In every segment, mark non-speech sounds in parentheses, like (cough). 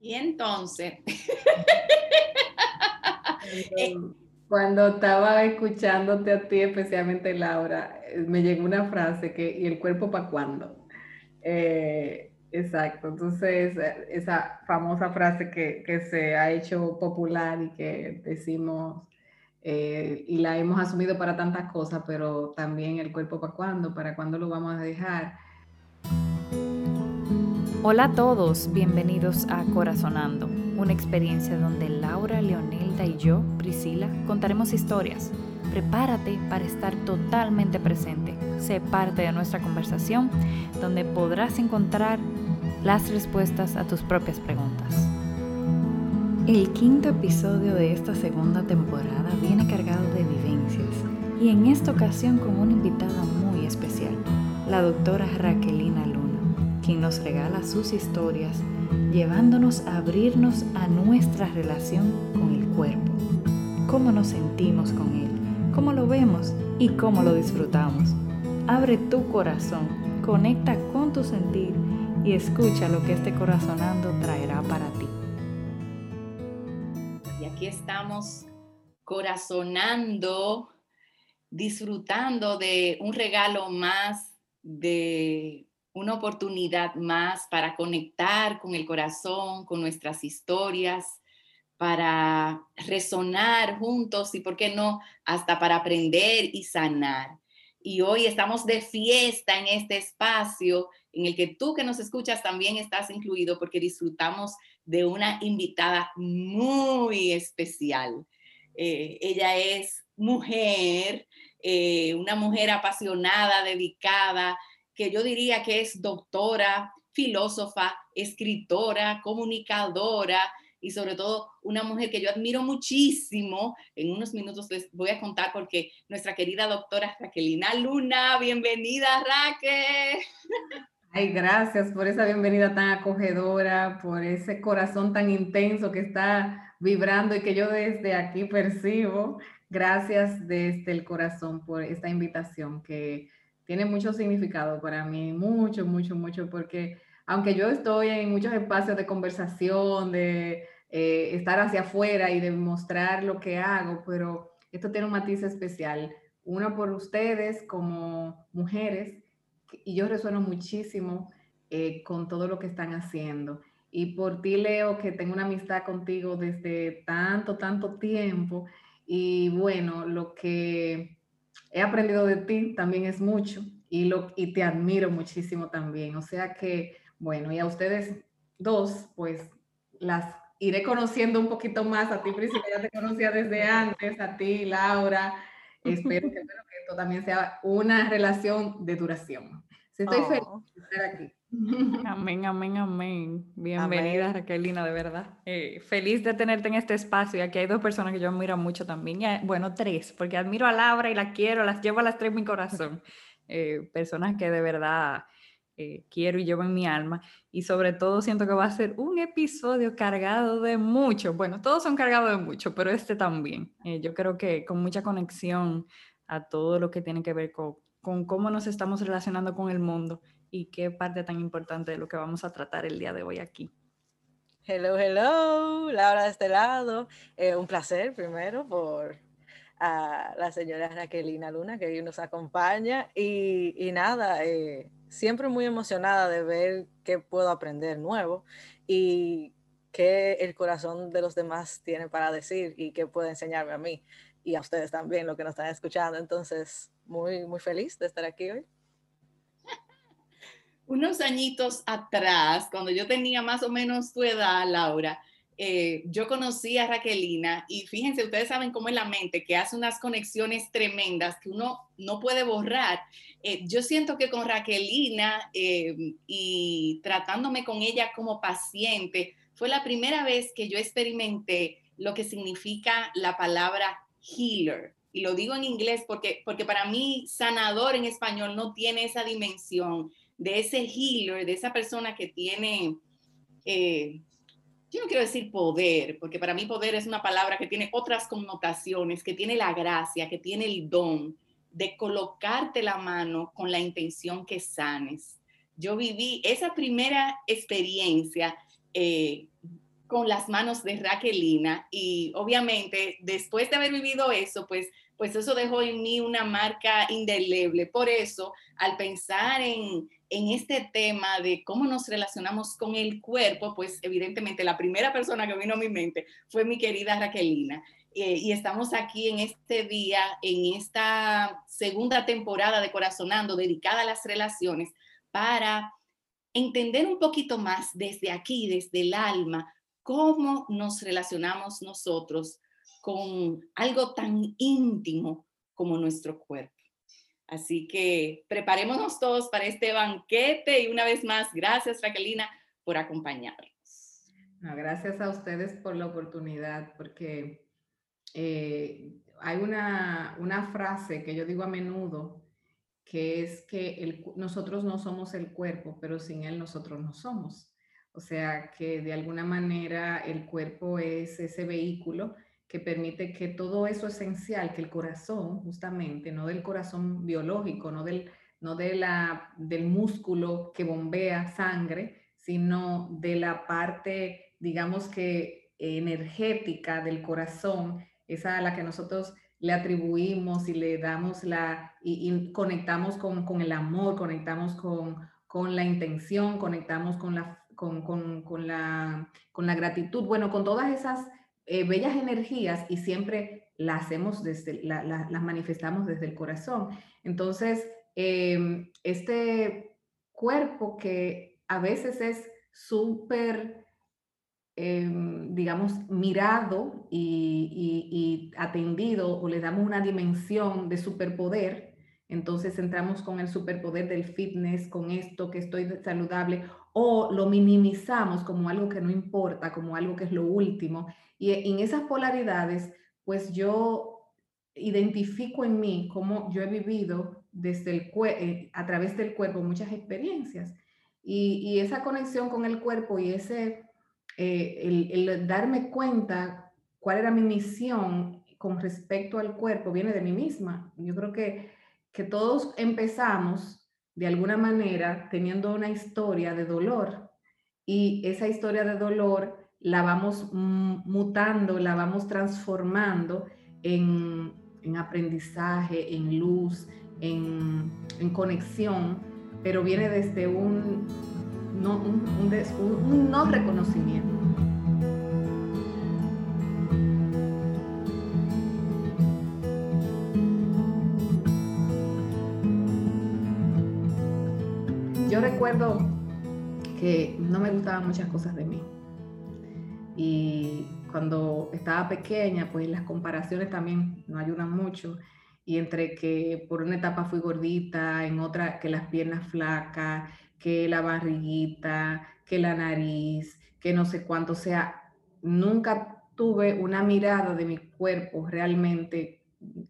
Y entonces... (laughs) Cuando estaba escuchándote a ti, especialmente Laura, eh, me llegó una frase que, ¿y el cuerpo para cuándo? Eh, exacto, entonces esa famosa frase que, que, se ha hecho popular y que decimos eh, y la hemos asumido para tantas cosas, pero también el cuerpo para cuándo, para cuándo lo vamos a dejar. Hola a todos, bienvenidos a Corazonando, una experiencia donde Laura, Leonelda y yo, Priscila, contaremos historias. Prepárate para estar totalmente presente. Sé parte de nuestra conversación donde podrás encontrar las respuestas a tus propias preguntas. El quinto episodio de esta segunda temporada viene cargado de vivencias y en esta ocasión con una invitada muy especial, la doctora Luna, quien nos regala sus historias llevándonos a abrirnos a nuestra relación con el cuerpo, cómo nos sentimos con él, cómo lo vemos y cómo lo disfrutamos. Abre tu corazón, conecta con tu sentir y escucha lo que este corazonando traerá para ti aquí estamos corazonando, disfrutando de un regalo más, de una oportunidad más para conectar con el corazón, con nuestras historias, para resonar juntos y, ¿por qué no?, hasta para aprender y sanar. Y hoy estamos de fiesta en este espacio en el que tú que nos escuchas también estás incluido porque disfrutamos de una invitada muy especial. Eh, ella es mujer, eh, una mujer apasionada, dedicada, que yo diría que es doctora, filósofa, escritora, comunicadora y sobre todo una mujer que yo admiro muchísimo. En unos minutos les voy a contar porque nuestra querida doctora Raquelina Luna, bienvenida Raquel. Ay, gracias por esa bienvenida tan acogedora, por ese corazón tan intenso que está vibrando y que yo desde aquí percibo. Gracias desde el corazón por esta invitación que tiene mucho significado para mí, mucho, mucho, mucho, porque aunque yo estoy en muchos espacios de conversación, de eh, estar hacia afuera y de mostrar lo que hago, pero esto tiene un matiz especial. Uno por ustedes como mujeres y yo resueno muchísimo eh, con todo lo que están haciendo. Y por ti, Leo, que tengo una amistad contigo desde tanto, tanto tiempo. Y bueno, lo que he aprendido de ti también es mucho y, lo, y te admiro muchísimo también. O sea que, bueno, y a ustedes dos, pues las iré conociendo un poquito más. A ti, Priscila, ya te conocía desde antes, a ti, Laura. (laughs) Espero que, espero que esto también sea una relación de duración. Estoy feliz oh. de estar aquí. (laughs) Amén, amén, amén. Bienvenida, Raquelina, de verdad. Eh, feliz de tenerte en este espacio. Aquí hay dos personas que yo admiro mucho también. bueno, tres, porque admiro a Laura y la quiero, las llevo a las tres en mi corazón. (laughs) Eh, personas que de verdad eh, quiero y llevo en mi alma. Y sobre todo siento que va a ser un episodio cargado de mucho. Bueno, todos son cargados de mucho, pero este también. yo creo que con mucha conexión a todo lo que tiene que ver con con cómo nos estamos relacionando con el mundo y qué parte tan importante de lo que vamos a tratar el día de hoy aquí. Hello, hello, Laura de este lado. Eh, un placer primero por a la señora Raquelina Luna que hoy nos acompaña y, y nada, eh, siempre muy emocionada de ver qué puedo aprender nuevo y qué el corazón de los demás tiene para decir y qué puede enseñarme a mí y a ustedes también, lo que nos están escuchando. Entonces, muy, muy feliz de estar aquí hoy. Unos añitos atrás, cuando yo tenía más o menos tu edad, Laura, eh, yo conocí a Raquelina y fíjense, ustedes saben cómo es la mente, que hace unas conexiones tremendas que uno no puede borrar. Eh, yo siento que con Raquelina eh, y tratándome con ella como paciente, fue la primera vez que yo experimenté lo que significa la palabra healer. Y lo digo en inglés porque, porque para mí sanador en español no tiene esa dimensión de ese healer, de esa persona que tiene, eh, yo no quiero decir poder, porque para mí poder es una palabra que tiene otras connotaciones, que tiene la gracia, que tiene el don de colocarte la mano con la intención que sanes. Yo viví esa primera experiencia, eh, con las manos de Raquelina y obviamente después de haber vivido eso, pues, pues eso dejó en mí una marca indeleble. Por eso, al pensar en, en este tema de cómo nos relacionamos con el cuerpo, pues evidentemente la primera persona que vino a mi mente fue mi querida Raquelina. Eh, y estamos aquí en este día, en esta segunda temporada de Corazonando, dedicada a las relaciones, para entender un poquito más desde aquí, desde el alma, cómo nos relacionamos nosotros con algo tan íntimo como nuestro cuerpo. Así que preparémonos todos para este banquete y una vez más, gracias Raquelina por acompañarnos. gracias a ustedes por la oportunidad, porque eh, hay una, una, frase que yo digo a menudo, que es que nosotros no somos el cuerpo, pero sin él nosotros no somos. O sea, que de alguna manera el cuerpo es ese vehículo que permite que todo eso esencial, que el corazón, justamente, no del corazón biológico, no del, no de la, del músculo que bombea sangre, sino de la parte, digamos que energética del corazón esa a la que nosotros le atribuimos y le damos la, y, conectamos con, con, el amor, conectamos con, con la intención, conectamos con la, con, con, la, con la gratitud, bueno, con todas esas eh, bellas energías y siempre las hacemos desde, la, las manifestamos desde el corazón. Entonces, em, este cuerpo que a veces es súper Em, digamos, mirado y, atendido o le damos una dimensión de superpoder, entonces entramos con el superpoder del fitness, con esto que estoy saludable, o lo minimizamos como algo que no importa, como algo que es lo último. Y en esas polaridades, pues yo identifico en mí cómo yo he vivido desde el eh, a través del cuerpo muchas experiencias. Y, esa conexión con el cuerpo y ese eh, el, darme cuenta cuál era mi misión con respecto al cuerpo viene de mí misma. Yo creo que, que todos empezamos de alguna manera teniendo una historia de dolor y esa historia de dolor la vamos mutando, la vamos transformando en, en aprendizaje, en luz, en, en, conexión, pero viene desde un, no, un, no reconocimiento. Yo recuerdo que no me gustaban muchas cosas de mí. Y cuando estaba pequeña, pues las comparaciones también no ayudan mucho. Y entre que por una etapa fui gordita, en otra que las piernas flacas, que la barriguita, que la nariz, que no sé cuánto, o sea, nunca tuve una mirada de mi cuerpo realmente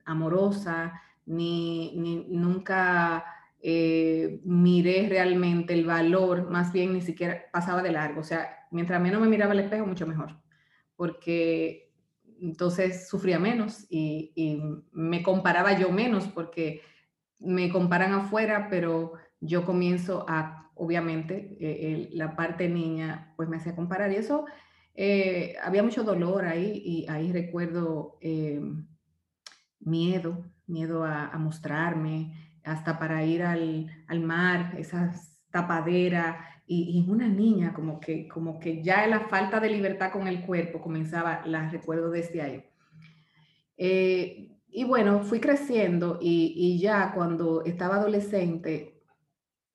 amorosa, ni, nunca eh, miré realmente el valor, más bien ni siquiera pasaba de largo, o sea, mientras menos me miraba al espejo, mucho mejor, porque entonces sufría menos y, y me comparaba yo menos, porque me comparan afuera, pero yo comienzo a, obviamente, eh, la parte niña, pues me hacía comparar. Y eso, eh, había mucho dolor ahí y ahí recuerdo eh, miedo, miedo a, mostrarme, hasta para ir al, mar, esa tapadera y, y, una niña como que, como que ya la falta de libertad con el cuerpo comenzaba, la recuerdo desde ahí. y bueno, fui creciendo y, y ya cuando estaba adolescente,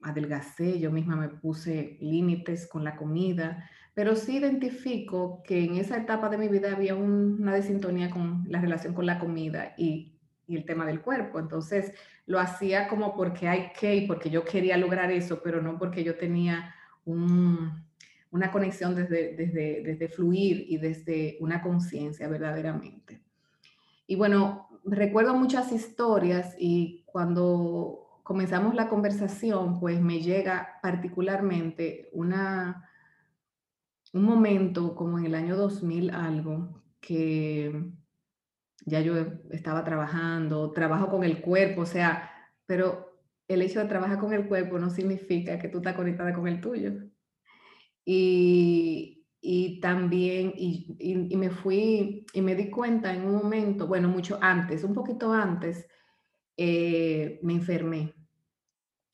adelgacé, yo misma me puse límites con la comida, pero sí identifico que en esa etapa de mi vida había una desintonía con la relación con la comida y, el tema del cuerpo. Entonces lo hacía como porque hay que y porque yo quería lograr eso, pero no porque yo tenía un, una conexión desde, desde, desde fluir y desde una conciencia verdaderamente. Y bueno, recuerdo muchas historias y cuando comenzamos la conversación, pues me llega particularmente una, un momento como en el año 2000 algo, que ya yo estaba trabajando, trabajo con el cuerpo, o sea, pero el hecho de trabajar con el cuerpo no significa que tú estás conectada con el tuyo. Y, y también, y, me fui, y me di cuenta en un momento, bueno, mucho antes, un poquito antes, eh, me enfermé.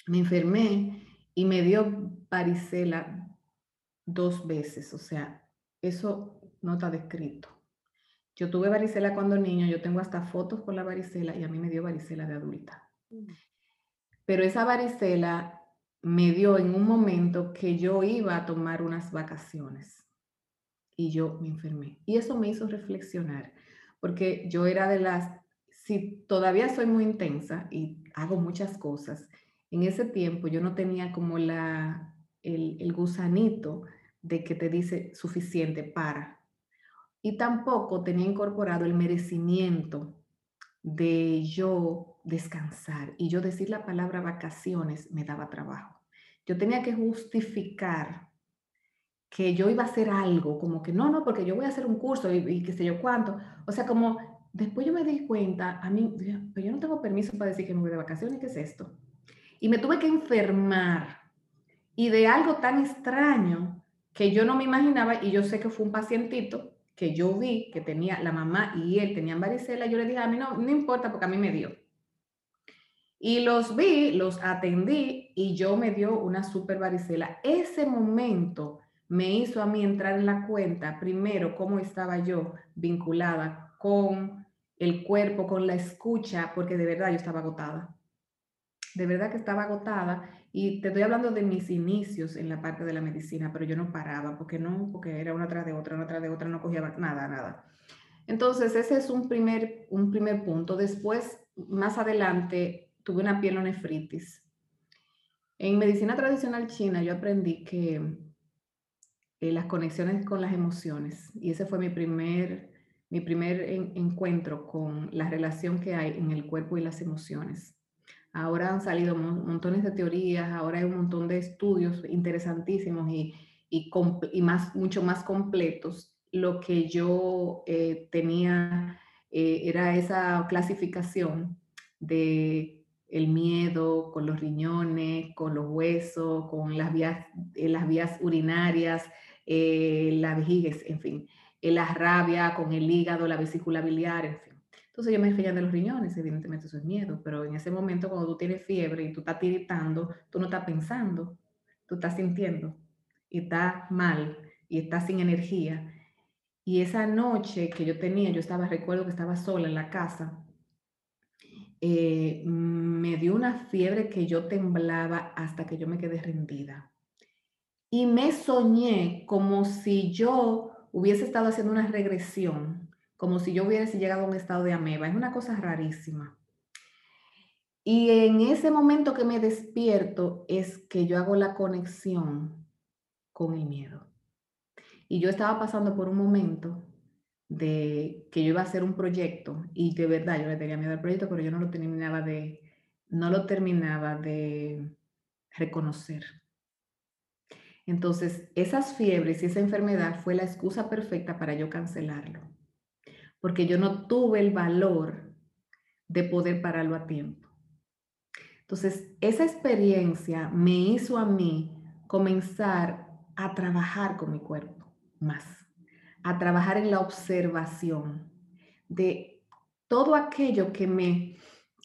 Me enfermé y me dio varicela dos veces, o sea, eso no está descrito. Yo tuve varicela cuando niño, yo tengo hasta fotos con la varicela y a mí me dio varicela de adulta. Mm. Pero esa varicela me dio en un momento que yo iba a tomar unas vacaciones y yo me enfermé. Y eso me hizo reflexionar, porque yo era de las, si todavía soy muy intensa y hago muchas cosas, en ese tiempo yo no tenía como la, el, el gusanito de que te dice suficiente para. Y tampoco tenía incorporado el merecimiento de yo descansar. Y yo decir la palabra vacaciones me daba trabajo. Yo tenía que justificar que yo iba a hacer algo, como que no, no, porque yo voy a hacer un curso y, qué sé yo cuánto. O sea, como después yo me di cuenta, a mí, pero yo no tengo permiso para decir que me voy de vacaciones, ¿qué es esto? Y me tuve que enfermar y de algo tan extraño que yo no me imaginaba y yo sé que fue un pacientito que yo vi que tenía la mamá y él tenían varicela, yo le dije, a mí no, no importa porque a mí me dio. Y los vi, los atendí y yo me dio una super varicela. Ese momento me hizo a mí entrar en la cuenta, primero, cómo estaba yo vinculada con el cuerpo, con la escucha, porque de verdad yo estaba agotada. De verdad que estaba agotada y te estoy hablando de mis inicios en la parte de la medicina, pero yo no paraba, porque no, porque era una tras de otra, una tras de otra, no cogía nada, nada. Entonces, ese es un primer, un primer punto. Después, más adelante, tuve una pielonefritis. En medicina tradicional china yo aprendí que eh, las conexiones con las emociones. Y ese fue mi primer, mi primer encuentro con la relación que hay en el cuerpo y las emociones. Ahora han salido montones de teorías, ahora hay un montón de estudios interesantísimos y, y, más, mucho más completos. Lo que yo eh, tenía eh, era esa clasificación de el miedo con los riñones, con los huesos, con las vías, las vías urinarias, eh, la vejiga, en fin, eh, la rabia con el hígado, la vesícula biliar, en fin. Entonces yo me fui de los riñones, evidentemente eso es miedo, pero en ese momento cuando tú tienes fiebre y tú estás tiritando, tú no estás pensando, tú estás sintiendo y estás mal y estás sin energía. Y esa noche que yo tenía, yo estaba, recuerdo que estaba sola en la casa, eh, me dio una fiebre que yo temblaba hasta que yo me quedé rendida y me soñé como si yo hubiese estado haciendo una regresión, como si yo hubiese llegado a un estado de ameba. Es una cosa rarísima. Y en ese momento que me despierto es que yo hago la conexión con el miedo. Y yo estaba pasando por un momento de que yo iba a hacer un proyecto y de verdad yo le tenía miedo al proyecto, pero yo no lo terminaba de no lo terminaba de reconocer. Entonces, esas fiebres y esa enfermedad fue la excusa perfecta para yo cancelarlo, porque yo no tuve el valor de poder pararlo a tiempo. Entonces, esa experiencia me hizo a mí comenzar a trabajar con mi cuerpo más, a trabajar en la observación de todo aquello que me,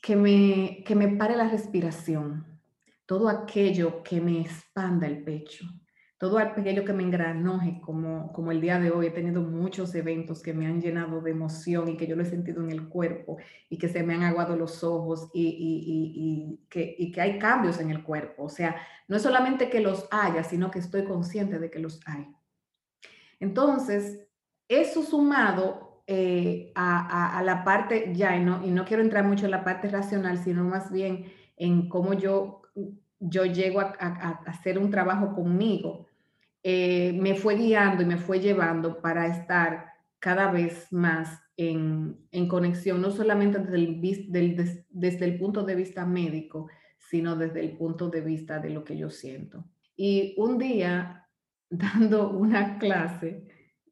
que me, que me pare la respiración, todo aquello que me expanda el pecho, todo aquello que me engranoje, como, como el día de hoy, he tenido muchos eventos que me han llenado de emoción y que yo lo he sentido en el cuerpo y que se me han aguado los ojos y, y, que, y que hay cambios en el cuerpo. O sea, no es solamente que los haya, sino que estoy consciente de que los hay. Entonces, eso sumado eh, a, a, la parte ya, y no, y no quiero entrar mucho en la parte racional, sino más bien en cómo yo, yo llego a, a hacer un trabajo conmigo eh, me fue guiando y me fue llevando para estar cada vez más en, conexión, no solamente desde el, desde el punto de vista médico, sino desde el punto de vista de lo que yo siento. Y un día, (laughs) dando una clase,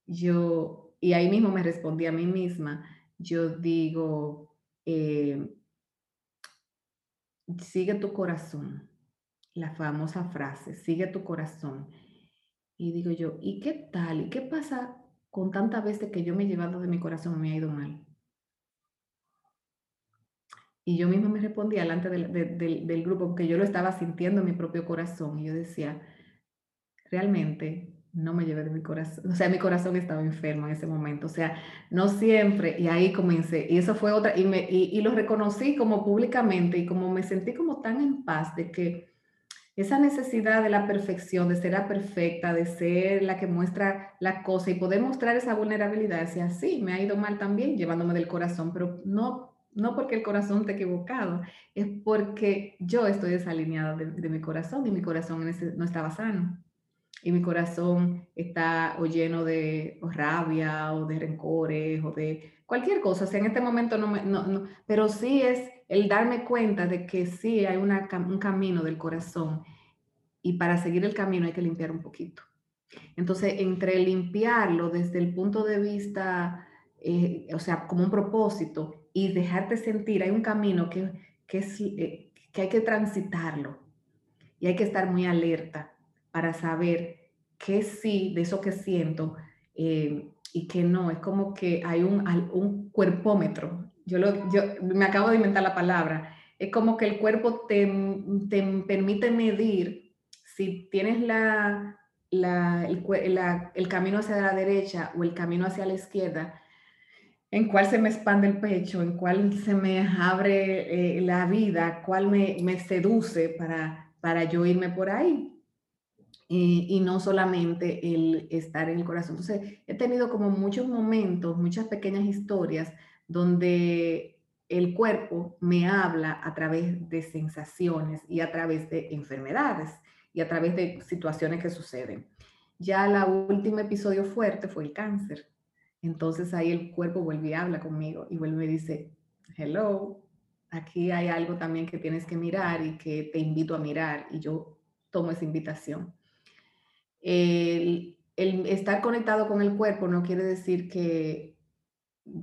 yo, y ahí mismo me respondí a mí misma, yo digo, eh, sigue tu corazón, la famosa frase, sigue tu corazón Y digo yo, ¿y qué tal? ¿Y qué pasa con tantas veces que yo me he llevado de mi corazón y me ha ido mal? Y yo misma me respondía delante del, del, grupo, porque yo lo estaba sintiendo en mi propio corazón. Y yo decía, realmente no me llevé de mi corazón. O sea, mi corazón estaba enfermo en ese momento. O sea, no siempre. Y ahí comencé. Y eso fue otra. Y, me, y lo reconocí como públicamente y como me sentí como tan en paz de que esa necesidad de la perfección, de ser la perfecta, de ser la que muestra la cosa y poder mostrar esa vulnerabilidad, decía, sí, me ha ido mal también llevándome del corazón, pero no no porque el corazón te equivocado, es porque yo estoy desalineada de, mi corazón y mi corazón no estaba sano. Y mi corazón está o lleno de rabia o de rencores o de cualquier cosa. O sea, en este momento no me, no, pero sí es el darme cuenta de que sí hay un camino del corazón y para seguir el camino hay que limpiar un poquito. Entonces, entre limpiarlo desde el punto de vista, eh, o sea, como un propósito y dejarte sentir, hay un camino que, que, eh, que hay que transitarlo y hay que estar muy alerta para saber qué sí de eso que siento eh, y qué no. Es como que hay un, un cuerpómetro. Yo, lo, yo me acabo de inventar la palabra. Es como que el cuerpo te, te permite medir si tienes el, camino hacia la derecha o el camino hacia la izquierda en cuál se me expande el pecho, en cuál se me abre eh, la vida, cuál me, seduce para, para yo irme por ahí. Y, no solamente el estar en el corazón. Entonces, he tenido como muchos momentos, muchas pequeñas historias donde el cuerpo me habla a través de sensaciones y a través de enfermedades y a través de situaciones que suceden. Ya el último episodio fuerte fue el cáncer entonces ahí el cuerpo vuelve y habla conmigo y vuelve y dice, hello, aquí hay algo también que tienes que mirar y que te invito a mirar y yo tomo esa invitación. El estar conectado con el cuerpo no quiere decir que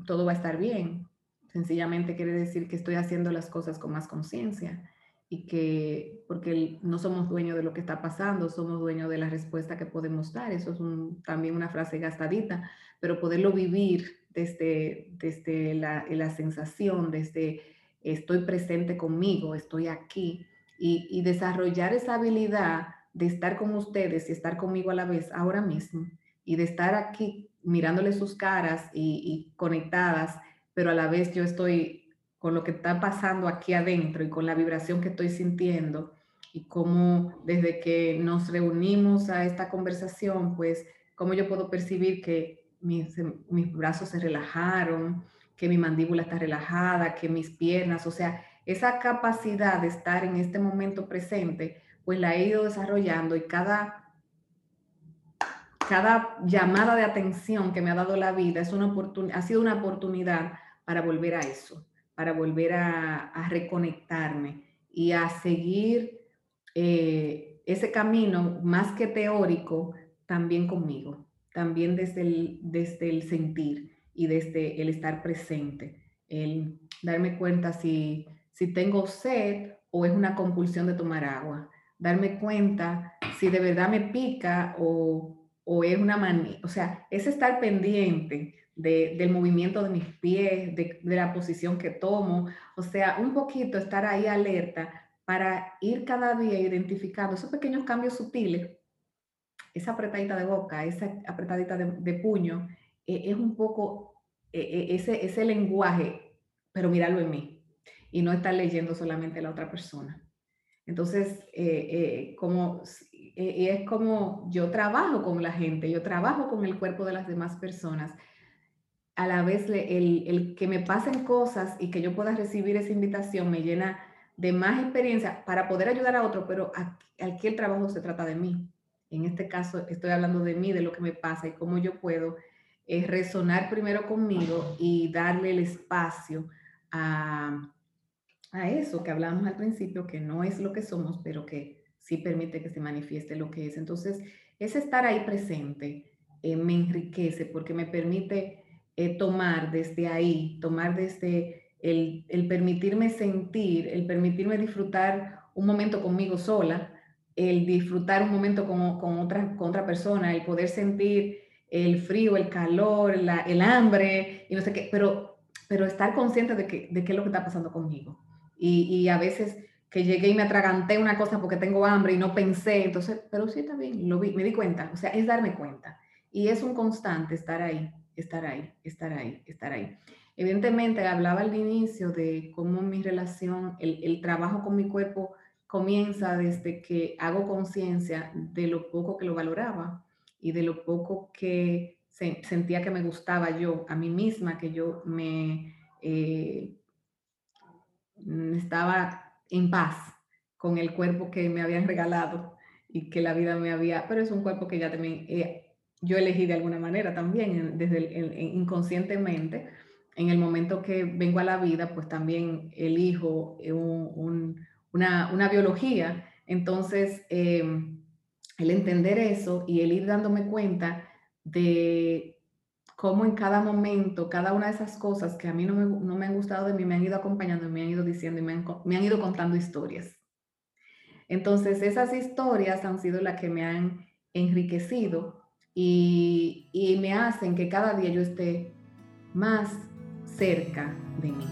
todo va a estar bien, sencillamente quiere decir que estoy haciendo las cosas con más conciencia y que, porque no somos dueños de lo que está pasando, somos dueños de la respuesta que podemos dar. Eso es también una frase gastadita, pero poderlo vivir desde, desde la, la sensación, desde estoy presente conmigo, estoy aquí, y, desarrollar esa habilidad de estar con ustedes y estar conmigo a la vez ahora mismo, y de estar aquí mirándole sus caras y conectadas, pero a la vez yo estoy con lo que está pasando aquí adentro y con la vibración que estoy sintiendo y cómo desde que nos reunimos a esta conversación, pues cómo yo puedo percibir que mis, mis brazos se relajaron, que mi mandíbula está relajada, que mis piernas, o sea, esa capacidad de estar en este momento presente, pues la he ido desarrollando y cada, cada llamada de atención que me ha dado la vida es una ha sido una oportunidad para volver a eso para volver a, reconectarme y a seguir eh, ese camino más que teórico también conmigo, también desde el, desde el sentir y desde el estar presente, el darme cuenta si, si tengo sed o es una compulsión de tomar agua, darme cuenta si de verdad me pica o, o es una manía, o sea, es estar pendiente del movimiento de mis pies, de, la posición que tomo, o sea, un poquito estar ahí alerta para ir cada día identificando esos pequeños cambios sutiles, esa apretadita de boca, esa apretadita de, puño, eh, es un poco eh, eh, ese, ese lenguaje, pero mirarlo en mí y no estar leyendo solamente la otra persona. Entonces, como, es como yo trabajo con la gente, yo trabajo con el cuerpo de las demás personas a la vez el, que me pasen cosas y que yo pueda recibir esa invitación me llena de más experiencia para poder ayudar a otro, pero aquí el trabajo se trata de mí. En este caso estoy hablando de mí, de lo que me pasa y cómo yo puedo eh, resonar primero conmigo y darle el espacio a, a eso que hablamos al principio, que no es lo que somos, pero que sí permite que se manifieste lo que es. Entonces, ese estar ahí presente eh, me enriquece porque me permite eh, tomar desde ahí, tomar desde el, permitirme sentir, el permitirme disfrutar un momento conmigo sola, el disfrutar un momento con, con, otra, con otra persona, el poder sentir el frío, el calor, el hambre, y no sé qué, pero, pero estar consciente de, que, de qué es lo que está pasando conmigo. Y, y, a veces que llegué y me atraganté una cosa porque tengo hambre y no pensé, entonces, pero sí bien, lo vi, me di cuenta, o sea, es darme cuenta. Y es un constante estar ahí, estar ahí, estar ahí, estar ahí. Evidentemente, hablaba al inicio de cómo mi relación, el, el trabajo con mi cuerpo comienza desde que hago conciencia de lo poco que lo valoraba y de lo poco que sentía que me gustaba yo a mí misma, que yo me eh, estaba en paz con el cuerpo que me habían (laughs) regalado y que la vida me había, pero es un cuerpo que ya también yo elegí de alguna manera también, desde inconscientemente, en el momento que vengo a la vida, pues también elijo una, una, biología. Entonces, em, el entender eso y el ir dándome cuenta de cómo en cada momento, cada una de esas cosas que a mí no me, no me han gustado de mí, me han ido acompañando, me han ido diciendo y me han, me han ido contando historias. Entonces, esas historias han sido las que me han enriquecido y, me hacen que cada día yo esté más cerca de mí.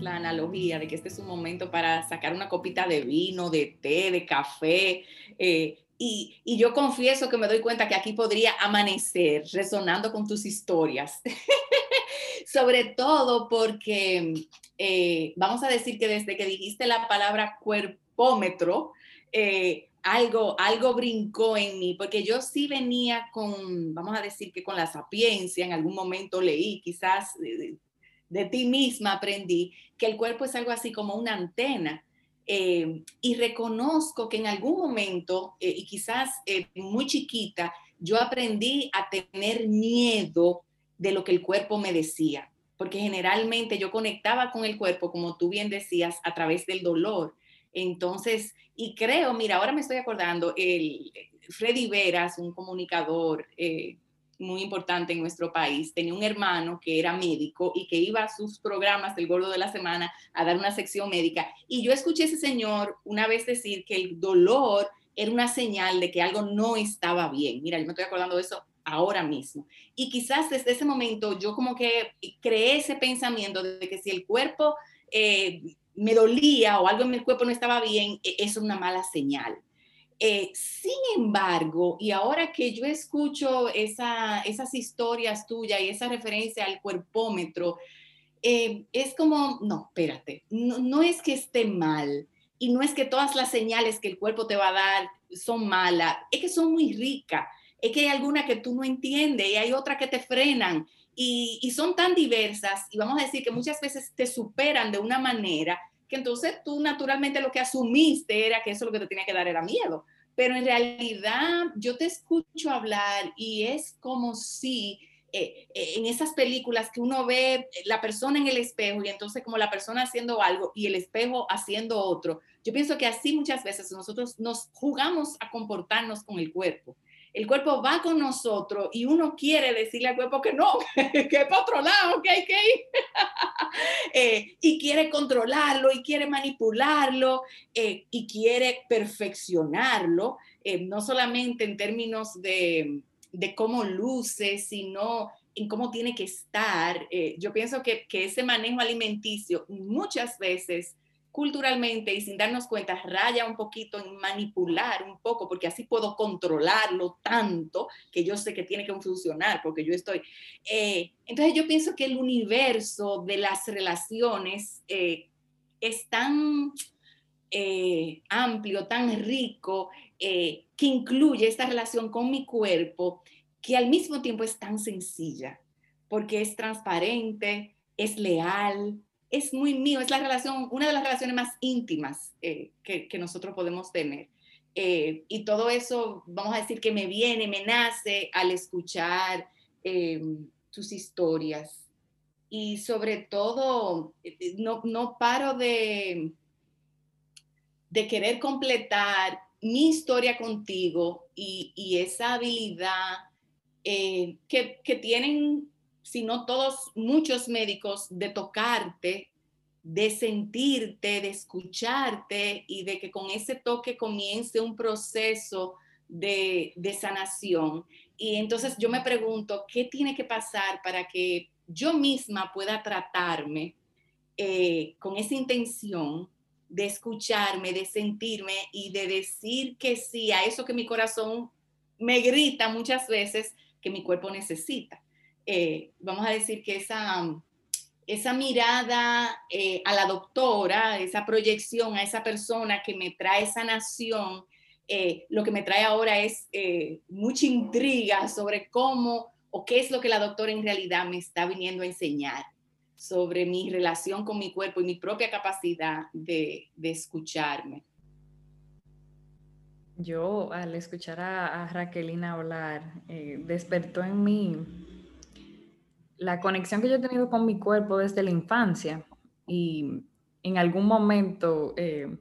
la analogía de que este es un momento para sacar una copita de vino, de té, de café. Eh, y, y, yo confieso que me doy cuenta que aquí podría amanecer resonando con tus historias. (laughs) Sobre todo porque eh, vamos a decir que desde que dijiste la palabra cuerpómetro, eh, algo, algo brincó en mí, porque yo sí venía con, vamos a decir que con la sapiencia, en algún momento leí, quizás de ti misma aprendí que el cuerpo es algo así como una antena. Eh, y reconozco que en algún momento, y quizás muy chiquita, yo aprendí a tener miedo de lo que el cuerpo me decía, porque generalmente yo conectaba con el cuerpo, como tú bien decías, a través del dolor. Entonces, y creo, mira, ahora me estoy acordando, el Freddy Veras, un comunicador muy importante en nuestro país, tenía un hermano que era médico y que iba a sus programas del Gordo de la Semana a dar una sección médica. Y yo escuché a ese señor una vez decir que el dolor era una señal de que algo no estaba bien. Mira, yo me estoy acordando de eso ahora mismo. Y quizás desde ese momento yo como que creé ese pensamiento de que si el cuerpo eh, me dolía o algo en mi cuerpo no estaba bien, e, es una mala señal. Eh, sin embargo, y ahora que yo escucho esas historias tuyas y esa referencia al cuerpómetro, eh, es como, no, espérate, no, es que esté mal y no es que todas las señales que el cuerpo te va a dar son malas, es que son muy ricas, es que hay alguna que tú no entiendes y hay otras que te frenan y, y son tan diversas y vamos a decir que muchas veces te superan de una manera que entonces tú naturalmente lo que asumiste era que eso lo que te tenía que dar era miedo. Pero en realidad yo te escucho hablar y es como si eh, eh, en esas películas que uno ve la persona en el espejo y entonces como la persona haciendo algo y el espejo haciendo otro. Yo pienso que así muchas veces nosotros nos jugamos a comportarnos con el cuerpo el cuerpo va con nosotros y uno quiere decirle al cuerpo que no, (laughs) que es para otro lado, que hay que ir. (laughs) Eh, y quiere controlarlo y quiere manipularlo eh, y quiere perfeccionarlo, eh, no solamente en términos de, de, cómo luce, sino en cómo tiene que estar. yo pienso que, que ese manejo alimenticio muchas veces culturalmente y sin darnos cuenta raya un poquito en manipular un poco, porque así puedo controlarlo tanto que yo sé que tiene que funcionar, porque yo estoy... Eh, entonces yo pienso que el universo de las relaciones eh, es tan eh, amplio, tan rico, que incluye esta relación con mi cuerpo, que al mismo tiempo es tan sencilla, porque es transparente, es leal, es muy mío, es la relación, una de las relaciones más íntimas eh, que, nosotros podemos tener. Eh, y todo eso, vamos a decir que me viene, me nace al escuchar eh, tus historias. Y sobre todo, no, no paro de, de querer completar mi historia contigo y, y esa habilidad eh, que, que tienen, si no todos, muchos médicos, de tocarte, de sentirte, de escucharte y de que con ese toque comience un proceso de, de, sanación. Y entonces yo me pregunto, ¿qué tiene que pasar para que yo misma pueda tratarme eh, con esa intención de escucharme, de sentirme y de decir que sí a eso que mi corazón me grita muchas veces que mi cuerpo necesita. Eh, vamos a decir que esa, esa mirada eh, a la doctora, esa proyección a esa persona que me trae sanación, lo que me trae ahora es mucha intriga sobre cómo o qué es lo que la doctora en realidad me está viniendo a enseñar sobre mi relación con mi cuerpo y mi propia capacidad de, escucharme. Yo al escuchar a, Raquelina hablar, eh, despertó en mí la conexión que yo he tenido con mi cuerpo desde la infancia y en algún momento, eh,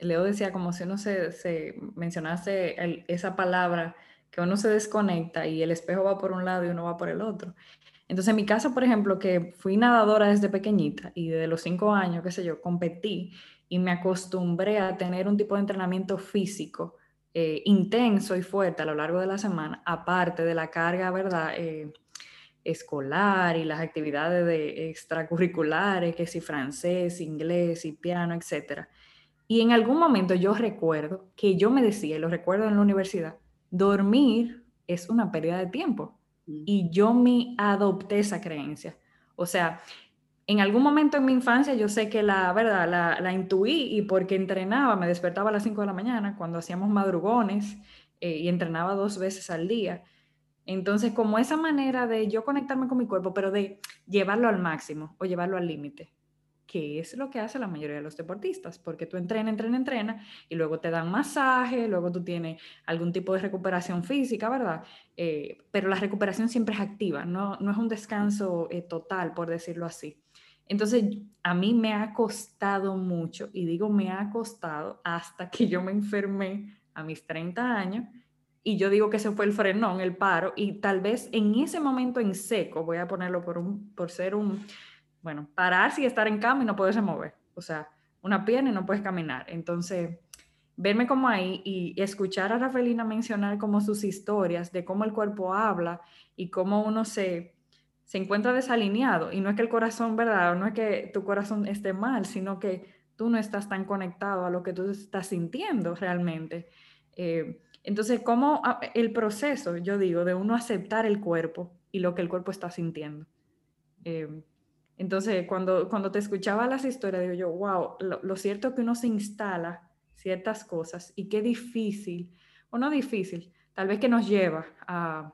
Leo decía como si uno se, mencionase esa palabra, que uno se desconecta y el espejo va por un lado y uno va por el otro. Entonces, en mi caso, por ejemplo, que fui nadadora desde pequeñita y desde los cinco años, qué sé yo, competí y me acostumbré a tener un tipo de entrenamiento físico eh, intenso y fuerte a lo largo de la semana, aparte de la carga, ¿verdad? Eh, escolar y las actividades de extracurriculares, que si francés, inglés y piano, etc. Y en algún momento yo recuerdo que yo me decía, y lo recuerdo en la universidad, dormir es una pérdida de tiempo y yo me adopté esa creencia. O sea, en algún momento en mi infancia yo sé que la verdad la, la intuí y porque entrenaba, me despertaba a las 5 de la mañana cuando hacíamos madrugones eh, y entrenaba dos veces al día. Entonces, como esa manera de yo conectarme con mi cuerpo, pero de llevarlo al máximo o llevarlo al límite que es lo que hace la mayoría de los deportistas, porque tú entrena, entrena, entrena y luego te dan masaje, luego tú tienes algún tipo de recuperación física, ¿verdad? Eh, pero la recuperación siempre es activa, no, no es un descanso eh, total, por decirlo así. Entonces, a mí me ha costado mucho, y digo me ha costado hasta que yo me enfermé a mis 30 años, y yo digo que ese fue el frenón, el paro, y tal vez en ese momento en seco, voy a ponerlo por, un, por ser un, bueno, pararse y estar en cama y no poderse mover. O sea, una pierna y no puedes caminar. Entonces, verme como ahí y escuchar a Rafaelina mencionar como sus historias de cómo el cuerpo habla y cómo uno se, se encuentra desalineado. Y no es que el corazón, ¿verdad? No es que tu corazón esté mal, sino que tú no estás tan conectado a lo que tú estás sintiendo realmente. Eh, entonces, cómo ah, el proceso, yo digo, de uno aceptar el cuerpo y lo que el cuerpo está sintiendo. Eh, entonces, cuando, cuando te escuchaba las historias, digo yo, wow, lo, cierto es que uno se instala ciertas cosas y qué difícil, o no difícil, tal vez que nos lleva a,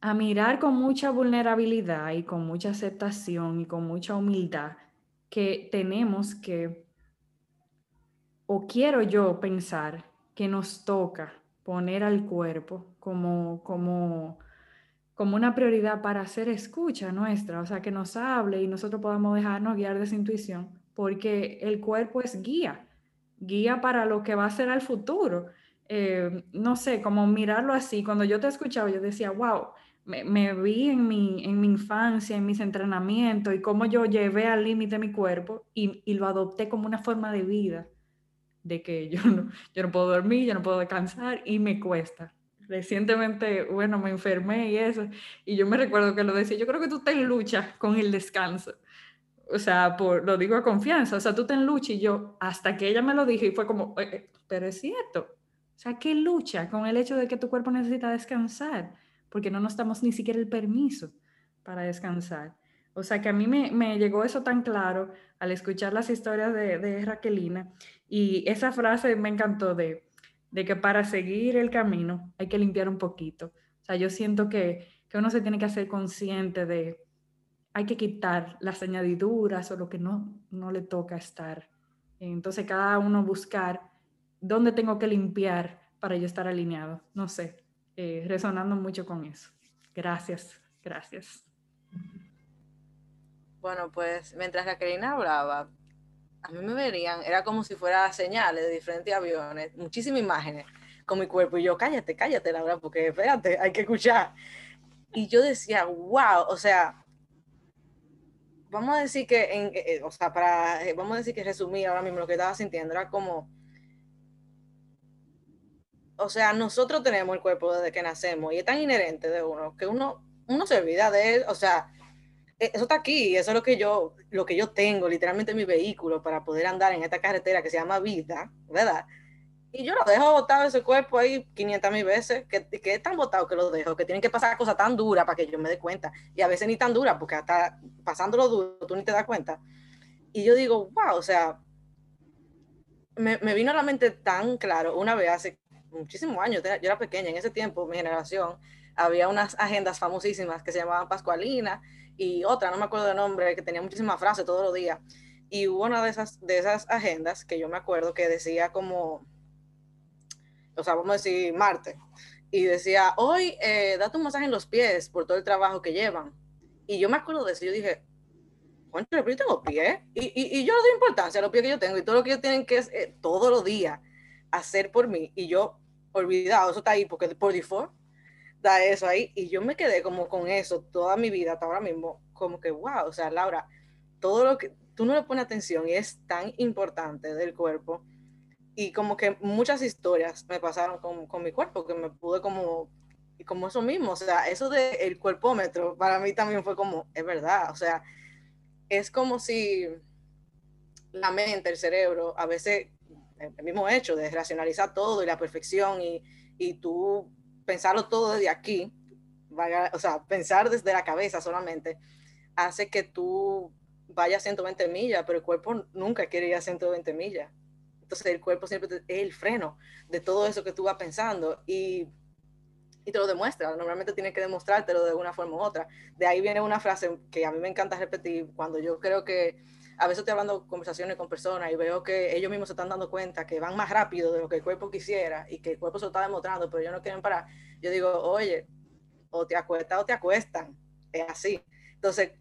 a mirar con mucha vulnerabilidad y con mucha aceptación y con mucha humildad que tenemos que, o quiero yo pensar, que nos toca poner al cuerpo como, como como una prioridad para hacer escucha nuestra, o sea, que nos hable y nosotros podamos dejarnos guiar de esa intuición, porque el cuerpo es guía, guía para lo que va a ser al futuro. Eh, no sé, como mirarlo así, cuando yo te escuchaba, yo decía, wow, me, vi en mi, en mi infancia, en mis entrenamientos y cómo yo llevé al límite mi cuerpo y, y, lo adopté como una forma de vida, de que yo no, yo no puedo dormir, yo no puedo descansar y me cuesta recientemente, bueno, me enfermé y eso, y yo me recuerdo que lo decía, yo creo que tú estás en lucha con el descanso. O sea, por, lo digo a confianza, o sea, tú te en lucha y yo, hasta que ella me lo dijo y fue como, eh, eh, pero es cierto. O sea, ¿qué lucha con el hecho de que tu cuerpo necesita descansar? Porque no nos damos ni siquiera el permiso para descansar. O sea, que a mí me, me llegó eso tan claro al escuchar las historias de, de Raquelina y esa frase me encantó de, de que para seguir el camino hay que limpiar un poquito. O sea, yo siento que, que uno se tiene que hacer consciente de, hay que quitar las añadiduras o lo que no, no le toca estar. Entonces, cada uno buscar dónde tengo que limpiar para yo estar alineado. No sé, eh, resonando mucho con eso. Gracias, gracias. Bueno, pues mientras Jacqueline hablaba, a mí me verían, era como si fuera señales de diferentes aviones, muchísimas imágenes, con mi cuerpo. Y yo, cállate, cállate, la verdad, porque espérate, hay que escuchar. Y yo decía, wow, o sea, vamos a decir que, eh, eh, o sea, para, eh, vamos a decir que resumir ahora mismo lo que estaba sintiendo era como, o sea, nosotros tenemos el cuerpo desde que nacemos y es tan inherente de uno que uno, uno se olvida de él, o sea, eso está aquí, eso es lo que yo, lo que yo tengo, literalmente mi vehículo para poder andar en esta carretera que se llama vida, ¿verdad? Y yo lo dejo botado ese cuerpo ahí 500 mil veces, que, que, es tan botado que lo dejo, que tienen que pasar cosas tan duras para que yo me dé cuenta. Y a veces ni tan duras, porque hasta pasándolo duro tú ni te das cuenta. Y yo digo, wow, o sea, me, me vino a la mente tan claro, una vez hace muchísimos años, yo era pequeña, en ese tiempo, mi generación, había unas agendas famosísimas que se llamaban Pascualina y otra, no me acuerdo el nombre, que tenía muchísimas frases todos los días. Y hubo una de esas, de esas agendas que yo me acuerdo que decía como o sea, vamos a decir Marte, y decía, hoy eh, date un masaje en los pies por todo el trabajo que llevan. Y yo me acuerdo de eso, yo dije, ¿cuánto pero yo tengo pies? Y, y, y, yo le doy importancia a los pies que yo tengo y todo lo que ellos tienen que es eh, todos los días hacer por mí. Y yo, olvidado, eso está ahí porque por default da eso ahí. Y yo me quedé como con eso toda mi vida hasta ahora mismo, como que, wow, o sea, Laura, todo lo que tú no le pones atención y es tan importante del cuerpo y como que muchas historias me pasaron con, con, mi cuerpo, que me pude como, como eso mismo, o sea, eso del el cuerpómetro para mí también fue como, es verdad, o sea, es como si la mente, el cerebro, a veces el mismo hecho de racionalizar todo y la perfección y, y tú pensarlo todo desde aquí, vaya, o sea, pensar desde la cabeza solamente, hace que tú vayas 120 millas, pero el cuerpo nunca quiere ir a 120 millas. Entonces el cuerpo siempre es el freno de todo eso que tú vas pensando y, y te lo demuestra. Normalmente tiene que demostrártelo de una forma u otra. De ahí viene una frase que a mí me encanta repetir cuando yo creo que a veces estoy hablando conversaciones con personas y veo que ellos mismos se están dando cuenta que van más rápido de lo que el cuerpo quisiera y que el cuerpo se lo está demostrando, pero ellos no quieren parar. Yo digo, oye, o te acuestas o te acuestan. Es así. Entonces,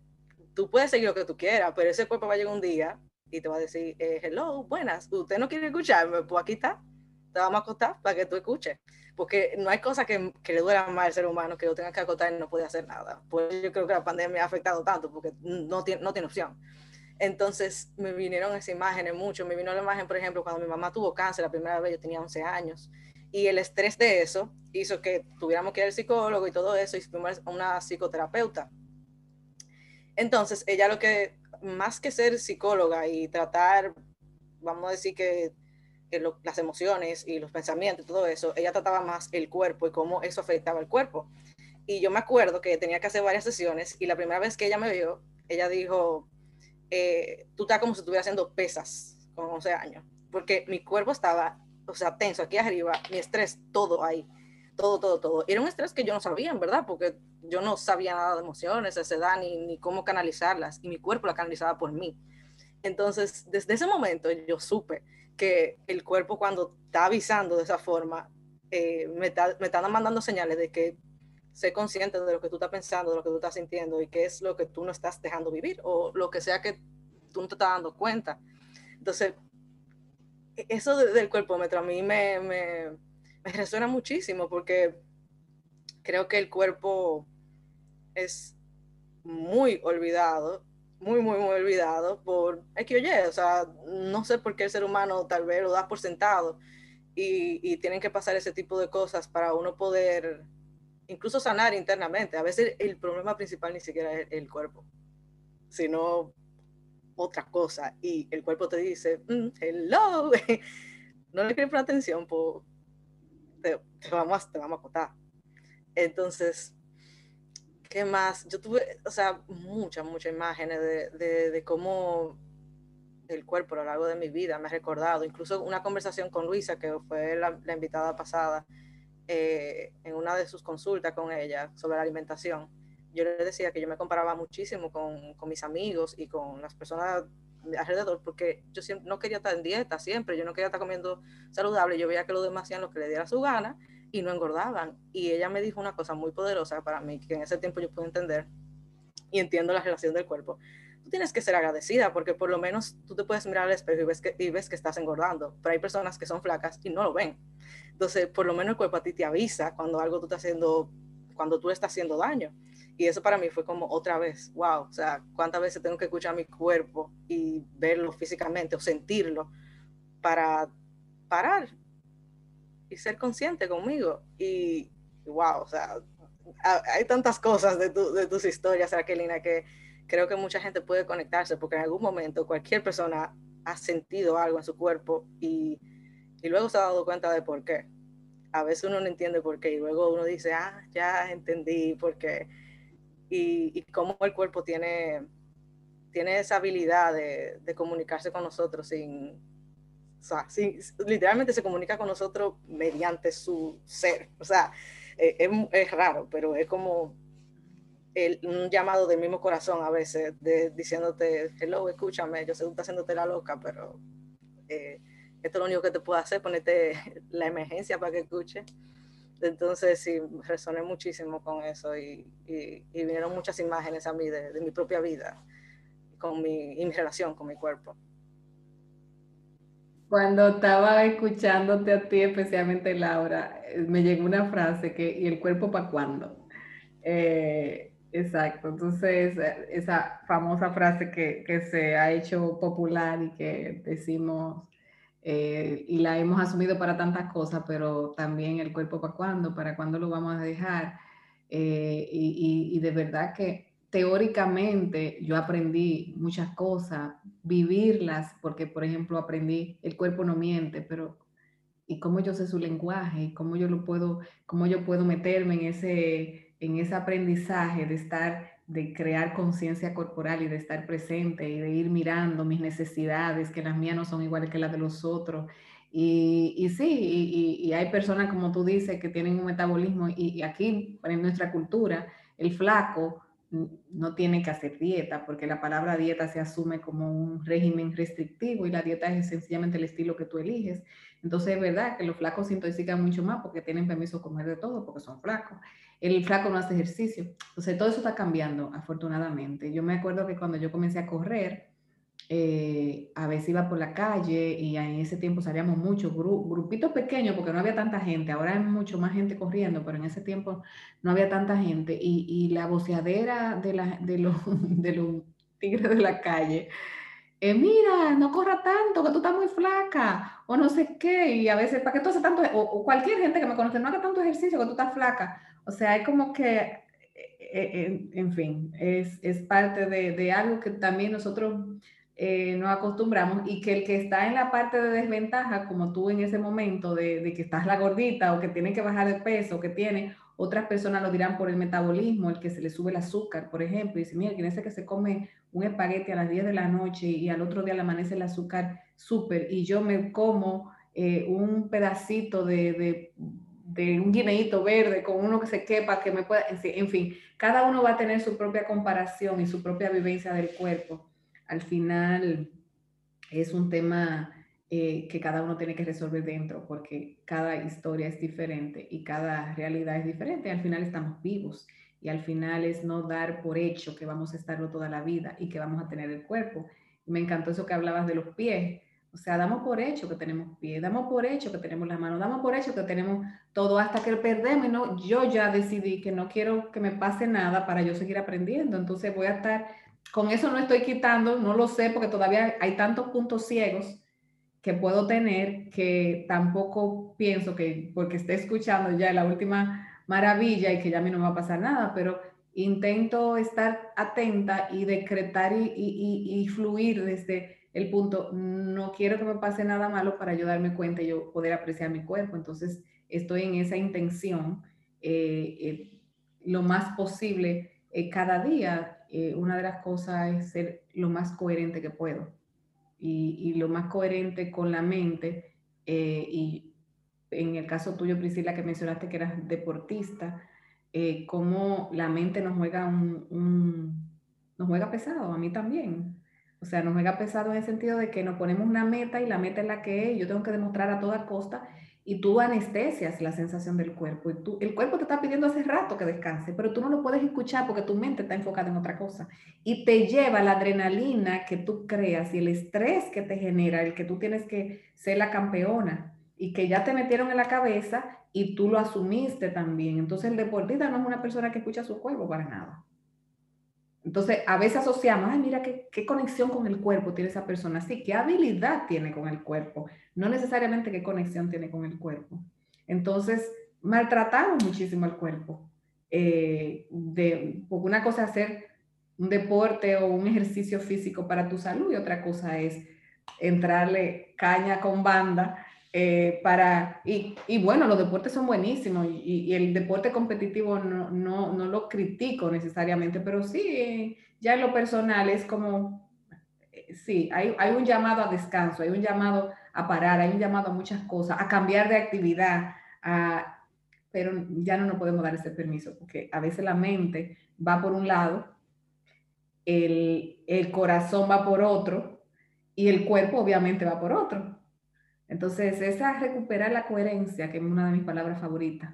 tú puedes seguir lo que tú quieras, pero ese cuerpo va a llegar un día y te va a decir, eh, hello, buenas, usted no quiere escucharme, pues aquí está, te vamos a acostar para que tú escuches, porque no hay cosa que, que le duela más al ser humano que lo tengas que acotar y no puede hacer nada. Pues yo creo que la pandemia ha afectado tanto porque no tiene, no tiene opción. Entonces me vinieron esas imágenes mucho, me vino la imagen, por ejemplo, cuando mi mamá tuvo cáncer la primera vez, yo tenía 11 años, y el estrés de eso hizo que tuviéramos que ir al psicólogo y todo eso, y fuimos a una psicoterapeuta. Entonces, ella lo que más que ser psicóloga y tratar, vamos a decir que, las emociones y los pensamientos todo eso, ella trataba más el cuerpo y cómo eso afectaba el cuerpo. Y yo me acuerdo que tenía que hacer varias sesiones y la primera vez que ella me vio, ella dijo, eh, tú estás como si estuviera haciendo pesas con 11 años, porque mi cuerpo estaba, o sea, tenso aquí arriba, mi estrés, todo ahí todo, todo, todo. Era un estrés que yo no sabía, en verdad, porque yo no sabía nada de emociones a esa edad, ni, ni cómo canalizarlas, y mi cuerpo la canalizaba por mí. Entonces, desde ese momento yo supe que el cuerpo cuando está avisando de esa forma, eh, me, está, me están mandando señales de que sé consciente de lo que tú estás pensando, de lo que tú estás sintiendo y qué es lo que tú no estás dejando vivir o lo que sea que tú no te estás dando cuenta. Entonces, e-, eso del cuerpo a mí me, resuena muchísimo porque creo que el cuerpo es muy olvidado, muy, muy, muy olvidado por que oye, o sea, no sé por qué el ser humano tal vez lo da por sentado y, y tienen que pasar ese tipo de cosas para uno poder incluso sanar internamente. A veces el problema principal ni siquiera es el cuerpo, sino otra cosa. Y el cuerpo te dice, mm, hello, (laughs) no le quieres poner atención por, te, vamos, a, te vamos a acotar. Entonces, ¿qué más? Yo tuve, o sea, muchas, muchas imágenes de, de, de, cómo el cuerpo a lo largo de mi vida me ha recordado, incluso una conversación con Luisa, que fue la, la invitada pasada, eh, en una de sus consultas con ella sobre la alimentación. Yo le decía que yo me comparaba muchísimo con, con mis amigos y con las personas alrededor porque yo siempre, no quería estar en dieta siempre, yo no quería estar comiendo saludable, yo veía que los demás hacían lo que le diera su gana y no engordaban. Y ella me dijo una cosa muy poderosa para mí, que en ese tiempo yo pude entender y entiendo la relación del cuerpo. Tú tienes que ser agradecida porque por lo menos tú te puedes mirar al espejo y ves que, y ves que estás engordando, pero hay personas que son flacas y no lo ven. Entonces, por lo menos el cuerpo a ti te avisa cuando algo tú estás haciendo, cuando tú estás haciendo daño. Y eso para mí fue como otra vez, wow, o sea, cuántas veces tengo que escuchar mi cuerpo y verlo físicamente o sentirlo para parar y ser consciente conmigo. Y, wow, o sea, hay tantas cosas de, de tus historias, Raquelina, que creo que mucha gente puede conectarse porque en algún momento cualquier persona ha sentido algo en su cuerpo y y luego se ha dado cuenta de por qué. A veces uno no entiende por qué y luego uno dice, ah, ya entendí por qué. Y, y cómo el cuerpo tiene, tiene esa habilidad de, de comunicarse con nosotros sin, o sea, literalmente se comunica con nosotros mediante su ser. O sea, eh, es, es, raro, pero es como el, un llamado del mismo corazón a veces, de, diciéndote, hello, escúchame, yo sé que tú estás haciéndote la loca, pero eh, esto es lo único que te puedo hacer, ponerte (laughs) la emergencia para que escuche. Entonces sí, resoné muchísimo con eso y, y, vinieron muchas imágenes a mí de, mi propia vida con mi, y mi relación con mi cuerpo. Cuando estaba escuchándote a ti, especialmente Laura, eh, me llegó una frase que, ¿y el cuerpo para cuándo? Eh, exacto, entonces esa famosa frase que, que se ha hecho popular y que decimos eh, y la hemos asumido para tantas cosas, pero también el cuerpo para cuándo, para cuándo lo vamos a dejar. Eh, y, y, de verdad que teóricamente yo aprendí muchas cosas, vivirlas, porque por ejemplo aprendí, el cuerpo no miente, pero ¿y cómo yo sé su lenguaje? ¿Y cómo yo lo puedo, cómo yo puedo meterme en ese, en ese aprendizaje de estar de crear conciencia corporal y de estar presente y de ir mirando mis necesidades, que las mías no son iguales que las de los otros. Y, y sí, y, y, hay personas, como tú dices, que tienen un metabolismo y, aquí, en nuestra cultura, el flaco no tiene que hacer dieta, porque la palabra dieta se asume como un régimen restrictivo y la dieta es sencillamente el estilo que tú eliges. Entonces es verdad que los flacos se intoxican mucho más porque tienen permiso de comer de todo, porque son flacos el flaco no hace ejercicio. Entonces, todo eso está cambiando, afortunadamente. Yo me acuerdo que cuando yo comencé a correr, eh, a veces iba por la calle y en ese tiempo salíamos muchos grupitos pequeños porque no había tanta gente. Ahora hay mucho más gente corriendo, pero en ese tiempo no había tanta gente. Y, y la voceadera de, la, de, los, (laughs) de los tigres de la calle. Eh, mira, no corra tanto, que tú estás muy flaca, o no sé qué, y a veces, ¿para qué tú haces tanto? O, o cualquier gente que me conoce, no haga tanto ejercicio, que tú estás flaca. O sea, hay como que, eh, eh, en, fin, es, es parte de, de, algo que también nosotros eh, nos acostumbramos y que el que está en la parte de desventaja, como tú en ese momento, de, de, que estás la gordita o que tiene que bajar de peso, que tiene, otras personas lo dirán por el metabolismo, el que se le sube el azúcar, por ejemplo, y dice, mira, quien ese que se come un espagueti a las 10 de la noche y al otro día le amanece el azúcar súper y yo me como un pedacito de, de de un guineíto verde con uno que se quepa, que me pueda, en fin, cada uno va a tener su propia comparación y su propia vivencia del cuerpo. Al final es un tema eh, que cada uno tiene que resolver dentro, porque cada historia es diferente y cada realidad es diferente. Al final estamos vivos y al final es no dar por hecho que vamos a estarlo toda la vida y que vamos a tener el cuerpo. Me encantó eso que hablabas de los pies o sea, damos por hecho que tenemos pie, damos por hecho que tenemos las manos, damos por hecho que tenemos todo hasta que perdemos. No, yo ya decidí que no quiero que me pase nada para yo seguir aprendiendo. Entonces voy a estar, con eso no estoy quitando, no lo sé porque todavía hay tantos puntos ciegos que puedo tener que tampoco pienso que porque esté escuchando ya la última maravilla y que ya a mí no me va a pasar nada, pero intento estar atenta y decretar y, y, y, y fluir desde el punto, no quiero que me pase nada malo para yo darme cuenta y yo poder apreciar mi cuerpo. Entonces, estoy en esa intención eh, eh, lo más posible eh, cada día. una de las cosas es ser lo más coherente que puedo y, lo más coherente con la mente. y en el caso tuyo, Priscila, que mencionaste que eras deportista, cómo la mente nos juega un, nos juega pesado, a mí también. O sea, nos juega pesado en el sentido de que nos ponemos una meta y la meta es la que es, yo tengo que demostrar a toda costa y tú anestesias la sensación del cuerpo. Y tú, el cuerpo te está pidiendo hace rato que descanse, pero tú no lo puedes escuchar porque tu mente está enfocada en otra cosa. Y te lleva la adrenalina que tú creas y el estrés que te genera, el que tú tienes que ser la campeona. y que ya te metieron en la cabeza y tú lo asumiste también. Entonces el deportista no es una persona que escucha su cuerpo para nada. Entonces, a veces asociamos, ay, mira qué, conexión con el cuerpo tiene esa persona. Sí, qué habilidad tiene con el cuerpo. No necesariamente qué conexión tiene con el cuerpo. Entonces, maltratamos muchísimo el cuerpo. Eh, de, una cosa es hacer un deporte o un ejercicio físico para tu salud y otra cosa es entrarle caña con banda eh, para, y, y, bueno, los deportes son buenísimos y, el deporte competitivo no, no, no, lo critico necesariamente, pero sí, ya en lo personal es como, eh, sí, hay, hay un llamado a descanso, hay un llamado a parar, hay un llamado a muchas cosas, a cambiar de actividad, pero ya no nos podemos dar ese permiso porque a veces la mente va por un lado, el, el corazón va por otro y el cuerpo obviamente va por otro. Entonces, esa recuperar la coherencia, que es una de mis palabras favoritas,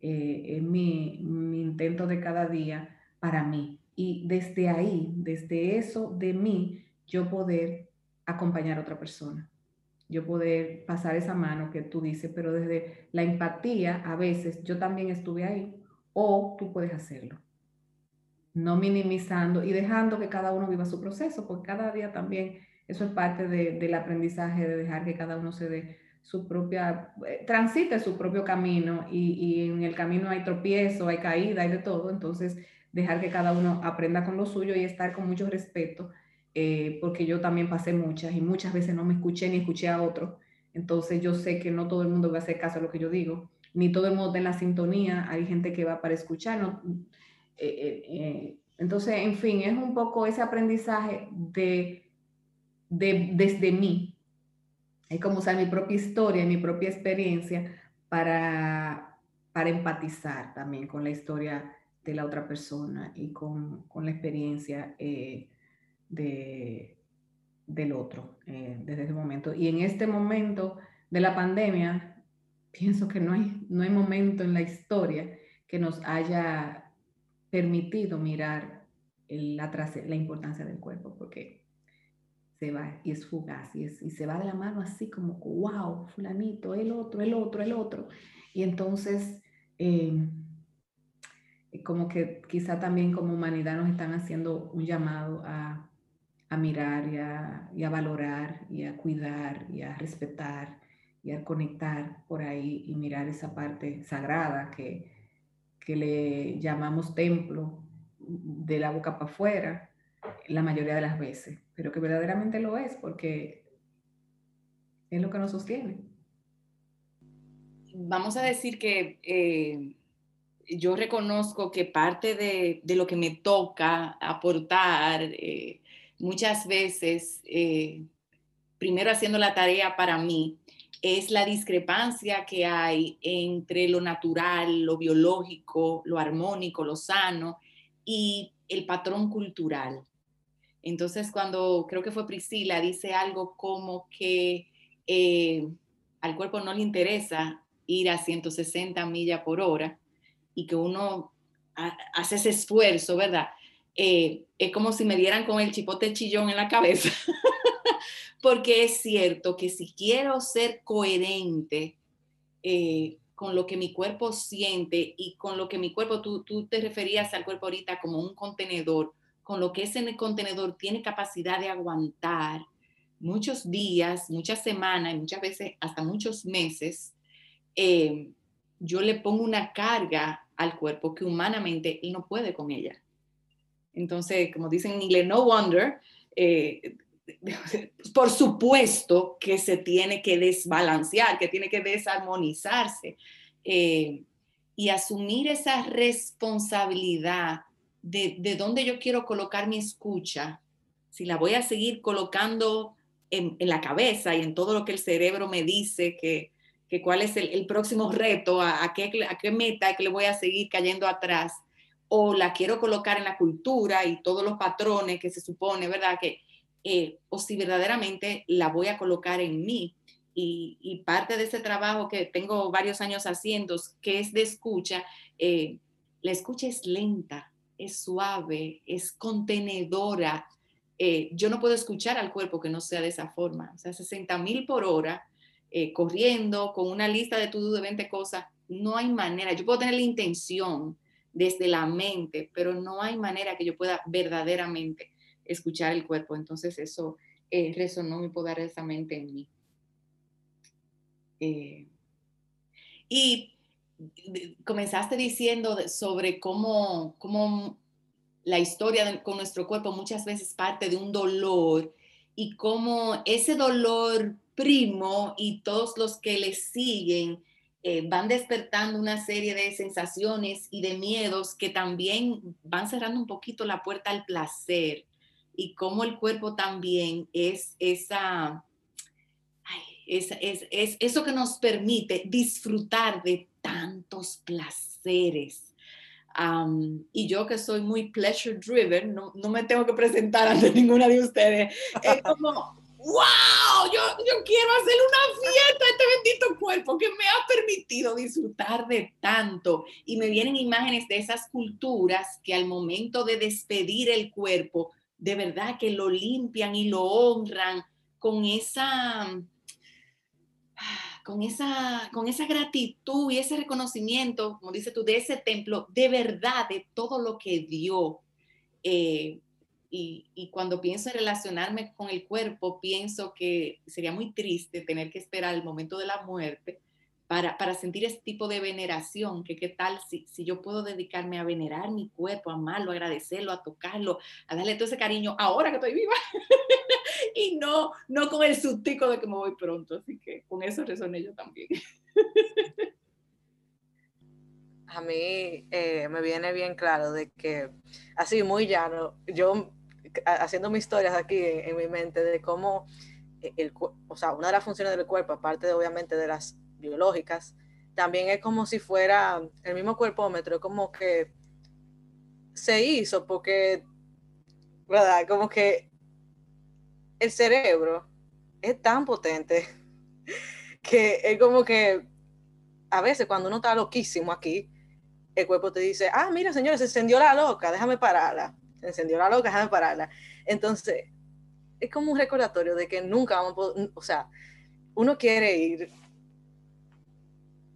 eh, es mi, mi, intento de cada día para mí. Y desde ahí, desde eso de mí, yo poder acompañar a otra persona. Yo poder pasar esa mano que tú dices, pero desde la empatía, a veces yo también estuve ahí, o tú puedes hacerlo. No minimizando y dejando que cada uno viva su proceso, porque cada día también eso es parte de, del aprendizaje, de dejar que cada uno se dé su propia, eh, transite su propio camino y, y, en el camino hay tropiezo, hay caída, hay de todo, entonces dejar que cada uno aprenda con lo suyo y estar con mucho respeto, eh, porque yo también pasé muchas y muchas veces no me escuché ni escuché a otro, entonces yo sé que no todo el mundo va a hacer caso a lo que yo digo, ni todo el mundo en la sintonía, hay gente que va para escuchar, no, eh, entonces, en fin, es un poco ese aprendizaje de de, desde mí. Es como usar mi propia historia, mi propia experiencia para, para empatizar también con la historia de la otra persona y con, con la experiencia eh, de, del otro eh, desde ese momento. Y en este momento de la pandemia, (laughs) pienso que no hay, no hay momento en la historia que nos haya permitido mirar la, la importancia del cuerpo, porque se va y es fugaz y, es, y se va de la mano así como, wow, fulanito, el otro, el otro, el otro. Y entonces, em, como que quizá también como humanidad nos están haciendo un llamado a, a mirar y a, y a, valorar y a cuidar y a respetar y a conectar por ahí y mirar esa parte sagrada que, que le llamamos templo de la boca para afuera la mayoría de las veces, pero que verdaderamente lo es porque es lo que nos sostiene. Vamos a decir que eh, yo reconozco que parte de, de, lo que me toca aportar eh, muchas veces, eh, primero haciendo la tarea para mí, es la discrepancia que hay entre lo natural, lo biológico, lo armónico, lo sano y el patrón cultural. Entonces, cuando creo que fue Priscila, dice algo como que eh, al cuerpo no le interesa ir a 160 millas por hora y que uno hace ese esfuerzo, ¿verdad? Eh, es como si me dieran con el chipote chillón en la cabeza, (laughs) porque es cierto que si quiero ser coherente eh, con lo que mi cuerpo siente y con lo que mi cuerpo, tú, tú te referías al cuerpo ahorita como un contenedor, con lo que ese contenedor tiene capacidad de aguantar muchos días, muchas semanas y muchas veces hasta muchos meses, eh, yo le pongo una carga al cuerpo que humanamente él no puede con ella. Entonces, como dicen en inglés, no wonder, eh, (laughs) por supuesto que se tiene que desbalancear, que tiene que desarmonizarse eh, y asumir esa responsabilidad de, dónde yo quiero colocar mi escucha, si la voy a seguir colocando en, la cabeza y en todo lo que el cerebro me dice que, cuál es el, próximo reto, a, qué, a qué meta que le voy a seguir cayendo atrás, o la quiero colocar en la cultura y todos los patrones que se supone, ¿verdad? Que, eh, o si verdaderamente la voy a colocar en mí. Y, parte de ese trabajo que tengo varios años haciendo, que es de escucha, eh, la escucha es lenta, es suave, es contenedora. Eh, yo no puedo escuchar al cuerpo que no sea de esa forma. O sea, 60 mil por hora eh, corriendo con una lista de todo de 20 cosas, no hay manera. Yo puedo tener la intención desde la mente, pero no hay manera que yo pueda verdaderamente escuchar el cuerpo. Entonces eso eh, resonó muy poderosamente en mí. Eh, y comenzaste diciendo sobre cómo, cómo la historia con nuestro cuerpo muchas veces parte de un dolor y cómo ese dolor primo y todos los que le siguen eh, van despertando una serie de sensaciones y de miedos que también van cerrando un poquito la puerta al placer y cómo el cuerpo también es esa, es, es, eso que nos permite disfrutar de tantos placeres. y yo que soy muy pleasure driven, no, no, me tengo que presentar ante (laughs) ninguna de ustedes. Es (laughs) como, wow, yo, yo quiero hacer una fiesta a este bendito cuerpo que me ha permitido disfrutar de tanto. Y me vienen imágenes de esas culturas que al momento de despedir el cuerpo, de verdad que lo limpian y lo honran con esa, con esa, con esa gratitud y ese reconocimiento, como dices tú, de ese templo, de verdad, de todo lo que dio. Eh, y, cuando pienso en relacionarme con el cuerpo, pienso que sería muy triste tener que esperar el momento de la muerte para, para sentir ese tipo de veneración, que qué tal si, si, yo puedo dedicarme a venerar mi cuerpo, a amarlo, a agradecerlo, a tocarlo, a darle todo ese cariño ahora que estoy viva (laughs) y no, no con el sustico de que me voy pronto. Así que con eso resoné yo también. (laughs) a mí eh, me viene bien claro de que, así muy llano, yo haciendo mis historias aquí en, mi mente de cómo, e, el, o sea, una de las funciones del cuerpo, aparte de, obviamente de las biológicas, también es como si fuera el mismo cuerpómetro, como que se hizo porque, ¿verdad? Como que el cerebro es tan potente (laughs) que es como que a veces cuando uno está loquísimo aquí, el cuerpo te dice, ah, mira señores, se encendió la loca, déjame pararla encendió la loca, déjame pararla. Entonces, es como un recordatorio de que nunca vamos o sea, uno quiere ir.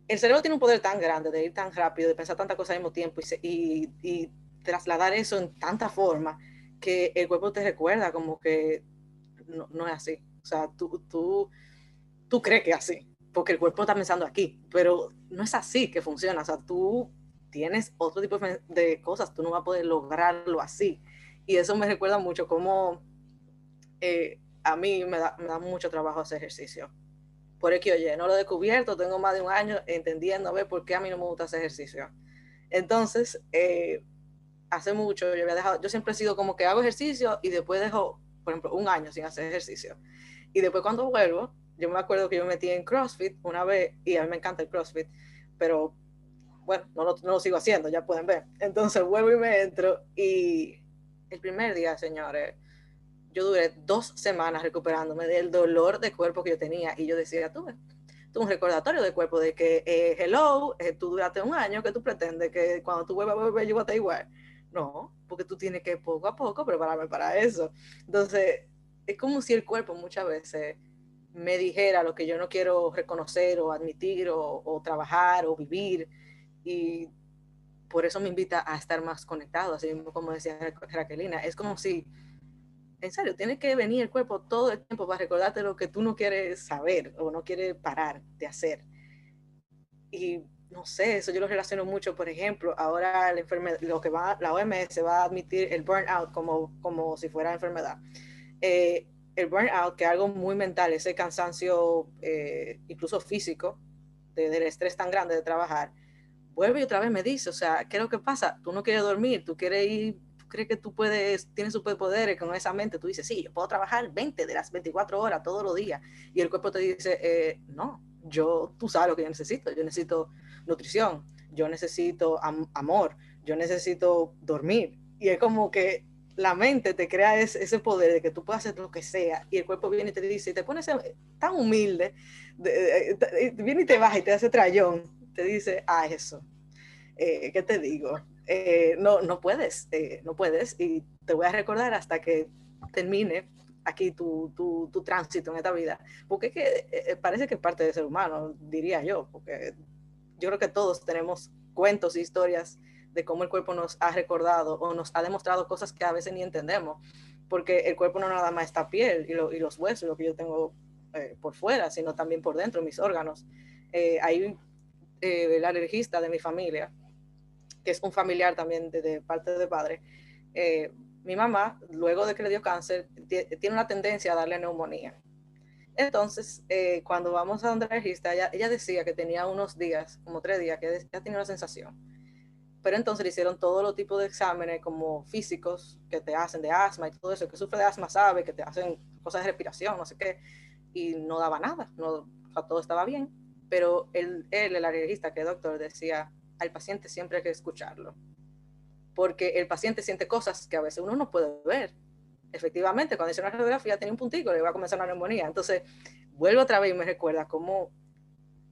El cerebro tiene un poder tan grande de ir tan rápido, de pensar tantas cosas al mismo tiempo y, y, trasladar eso en tanta forma que el cuerpo te recuerda como que no, no, es así. O sea, tú, tú, tú crees que es así, porque el cuerpo está pensando aquí, pero no es así que funciona. O sea, tú tienes otro tipo de cosas, tú no vas a poder lograrlo así. Y eso me recuerda mucho cómo eh, a mí me da, me da, mucho trabajo hacer ejercicio. Por que oye, no lo he descubierto, tengo más de un año entendiendo a ver por qué a mí no me gusta hacer ejercicio. Entonces, eh, hace mucho yo había dejado, yo siempre he sido como que hago ejercicio y después dejo, por ejemplo, un año sin hacer ejercicio. Y después cuando vuelvo, yo me acuerdo que yo me metí en CrossFit una vez y a mí me encanta el CrossFit, pero bueno, no no lo, sigo haciendo, ya pueden ver. Entonces vuelvo y me entro y el primer día, señores, yo duré dos semanas recuperándome del dolor de cuerpo que yo tenía y yo decía, tú, tú un recordatorio de cuerpo de que, eh, hello, eh, tú duraste un año, que tú pretendes que cuando tú vuelvas a volver yo voy a estar igual. No, porque tú tienes que poco a poco prepararme para eso. Entonces, es como si el cuerpo muchas veces me dijera lo que yo no quiero reconocer o admitir o, trabajar o vivir y por eso me invita a estar más conectado, así como decía Raquelina, es como si, en serio, tiene que venir el cuerpo todo el tiempo para recordarte lo que tú no quieres saber o no quieres parar de hacer. Y no sé, eso yo lo relaciono mucho, por ejemplo, ahora la enfermedad, lo que va, la OMS va a admitir el burnout como, como si fuera enfermedad. Eh, el burnout, que es algo muy mental, ese cansancio eh, incluso físico, del estrés tan grande de trabajar, vuelve y otra vez me dice, o sea, ¿qué es lo que pasa? Tú no quieres dormir, tú quieres ir, crees que tú puedes, tienes superpoderes con esa mente, tú dices, sí, yo puedo trabajar 20 de las 24 horas todos los días, y el cuerpo te dice, eh, no, yo, tú sabes lo que yo necesito, yo necesito nutrición, yo necesito amor, yo necesito dormir, y es como que la mente te crea ese, ese, poder de que tú puedas hacer lo que sea y el cuerpo viene y te dice, y te pones tan humilde, viene y te baja y te hace trayón te dice, ah, eso, eh, ¿qué te digo? Eh, no, no puedes, eh, no puedes, y te voy a recordar hasta que termine aquí tu, tu, tu, tránsito en esta vida, porque que eh, parece que es parte del ser humano, diría yo, porque yo creo que todos tenemos cuentos e historias de cómo el cuerpo nos ha recordado o nos ha demostrado cosas que a veces ni entendemos, porque el cuerpo no nada más está piel y, los huesos, lo que yo tengo por fuera, sino también por dentro, mis órganos. Hay el alergista de mi familia, que es un familiar también de, parte de padre, mi mamá, luego de que le dio cáncer, tiene una tendencia a darle neumonía. Entonces, eh, cuando vamos a donde regista, ella, decía que tenía unos días, como tres días, que ya tenía una sensación. Pero entonces le hicieron todo los tipos de exámenes como físicos que te hacen de asma y todo eso, que sufre de asma sabe, que te hacen cosas de respiración, no sé qué, y no daba nada, no, todo estaba bien. Pero él, él, el alergista, que es doctor, decía, al paciente siempre hay que escucharlo porque el paciente siente cosas que a veces uno no puede ver. Efectivamente, cuando hice una radiografía tenía un puntico, le iba a comenzar una neumonía. Entonces, vuelvo otra vez y me recuerda cómo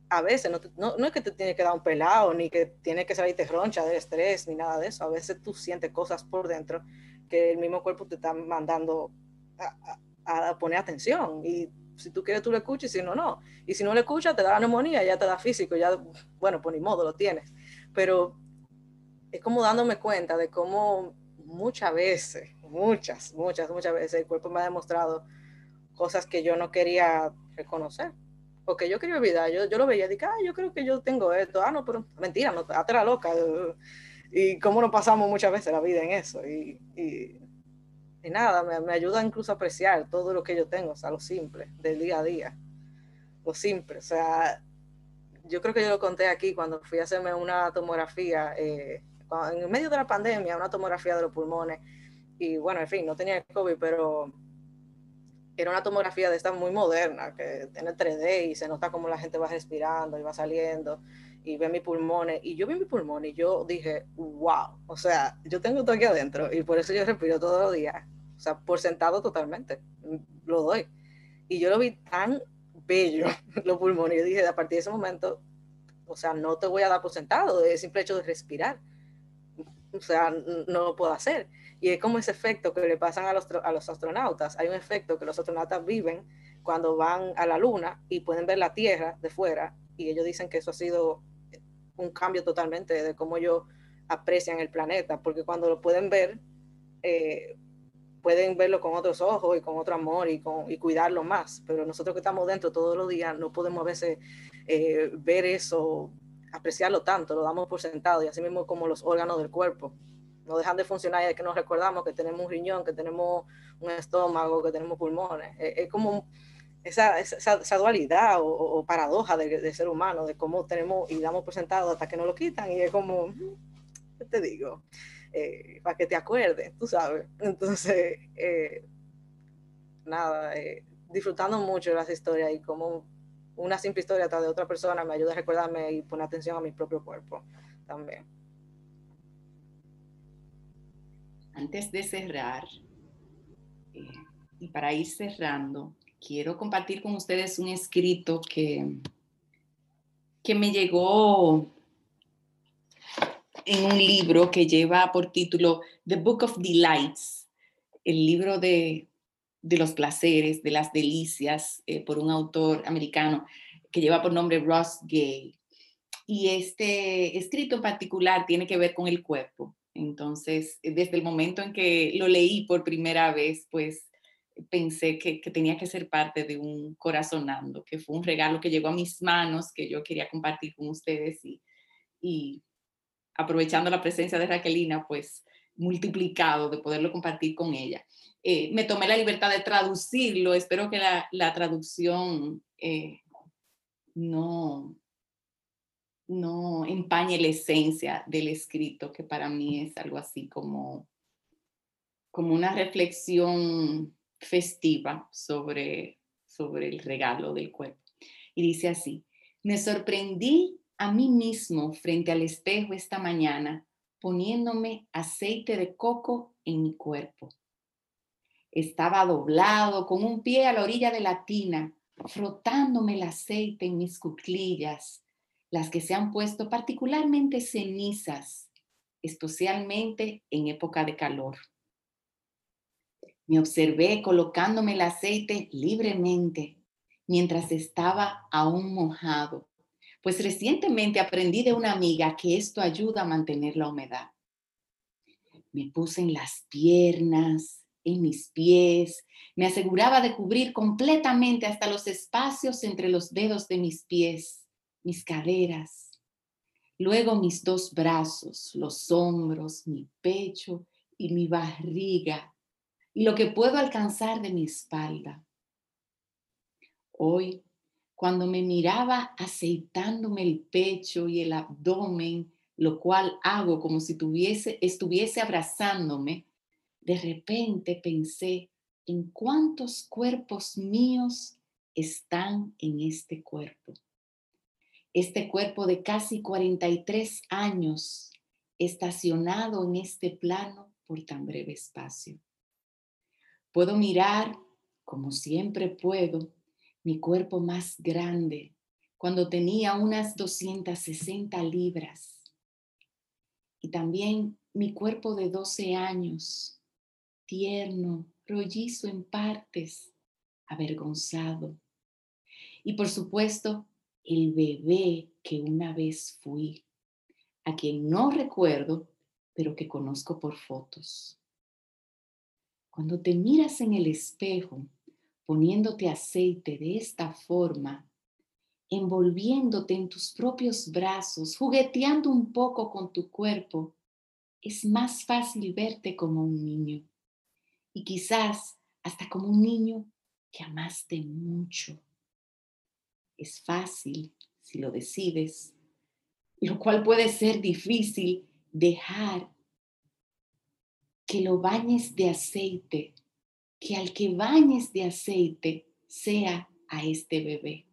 a veces no, no, es que te tiene que dar un pelado, ni que tiene que salirte roncha del estrés, ni nada de eso. A veces tú sientes cosas por dentro que el mismo cuerpo te está mandando a, a poner atención. Y si tú quieres, tú lo escuchas, y si no, no. Y si no lo escuchas, te da la neumonía, ya te da físico, ya, bueno, pues ni modo, lo tienes. Pero es como dándome cuenta de cómo muchas veces, muchas, muchas, muchas veces el cuerpo me ha demostrado cosas que yo no quería reconocer o que yo quería olvidar. Yo, yo lo veía y ah, yo creo que yo tengo esto. Ah, no, pero mentira, no, te la loca. Y cómo nos pasamos muchas veces la vida en eso. Y, y, y nada, me, me, ayuda incluso a apreciar todo lo que yo tengo, o sea, lo simple, del día a día. Lo simple, o sea, yo creo que yo lo conté aquí cuando fui a hacerme una tomografía. Eh, en medio de la pandemia, una tomografía de los pulmones. Y bueno, en fin, no tenía COVID, pero era una tomografía de esta muy moderna, que tiene 3D y se nota como la gente va respirando y va saliendo y ve mis pulmones. Y yo vi mis pulmones y yo dije, wow, o sea, yo tengo todo aquí adentro y por eso yo respiro todos los días. O sea, por sentado totalmente, lo doy. Y yo lo vi tan bello, los pulmones. Yo dije, a partir de ese momento, o sea, no te voy a dar por sentado, es simple hecho de respirar o sea, no lo puedo hacer. Y es como ese efecto que le pasan a los, a los astronautas. Hay un efecto que los astronautas viven cuando van a la Luna y pueden ver la Tierra de fuera y ellos dicen que eso ha sido un cambio totalmente de cómo ellos aprecian el planeta, porque cuando lo pueden ver, eh, pueden verlo con otros ojos y con otro amor y, con, y cuidarlo más, pero nosotros que estamos dentro todos los días no podemos a veces eh, ver eso apreciarlo tanto, lo damos por sentado y así mismo como los órganos del cuerpo. No dejan de funcionar y hay que nos recordamos que tenemos un riñón, que tenemos un estómago, que tenemos pulmones. Es, como esa, esa, dualidad o, paradoja de, ser humano, de cómo tenemos y damos por sentado hasta que nos lo quitan y es como, ¿qué te digo? Eh, para que te acuerdes, tú sabes. (laughs) Entonces, eh, nada, eh, disfrutando mucho las historias y cómo una simple historia de otra persona me ayuda a recordarme y poner atención a mi propio cuerpo también. Antes de cerrar, y para ir cerrando, quiero compartir con ustedes un escrito que, que me llegó en un libro que lleva por título The Book of Delights, el libro de de los placeres, de las delicias, eh, por un autor americano que lleva por nombre Ross Gay. Y este escrito en particular tiene que ver con el cuerpo. Entonces, desde el momento en que lo leí por primera vez, pues pensé que, tenía que ser parte de un corazonando, que fue un regalo que llegó a mis manos, que yo quería compartir con ustedes y aprovechando la presencia de Raquelina, pues multiplicado de poderlo compartir con ella. Eh, me tomé la libertad de traducirlo. Espero que la, traducción eh, no, no empañe la esencia del escrito, que para mí es algo así como, como una reflexión festiva sobre, sobre el regalo del cuerpo. Y dice así, me sorprendí a mí mismo frente al espejo esta mañana poniéndome aceite de coco en mi cuerpo estaba doblado con un pie a la orilla de la tina, frotándome el aceite en mis cuclillas, las que se han puesto particularmente cenizas, especialmente en época de calor. Me observé colocándome el aceite libremente mientras estaba aún mojado, pues recientemente aprendí de una amiga que esto ayuda a mantener la humedad. Me puse en las piernas, en mis pies, me aseguraba de cubrir completamente hasta los espacios entre los dedos de mis pies, mis caderas, luego mis dos brazos, los hombros, mi pecho y mi barriga, y lo que puedo alcanzar de mi espalda. Hoy, cuando me miraba aceitándome el pecho y el abdomen, lo cual hago como si tuviese, estuviese abrazándome, de repente pensé en cuántos cuerpos míos están en este cuerpo. Este cuerpo de casi 43 años estacionado en este plano por tan breve espacio. Puedo mirar, como siempre puedo, mi cuerpo más grande cuando tenía unas 260 libras. Y también mi cuerpo de 12 años, tierno, rollizo en partes, avergonzado. Y por supuesto, el bebé que una vez fui, a quien no recuerdo, pero que conozco por fotos. Cuando te miras en el espejo, poniéndote aceite de esta forma, envolviéndote en tus propios brazos, jugueteando un poco con tu cuerpo, es más fácil verte como un niño y quizás hasta como un niño que amaste mucho. Es fácil si lo decides, lo cual puede ser difícil dejar que lo bañes de aceite, que al que bañes de aceite sea a este bebé.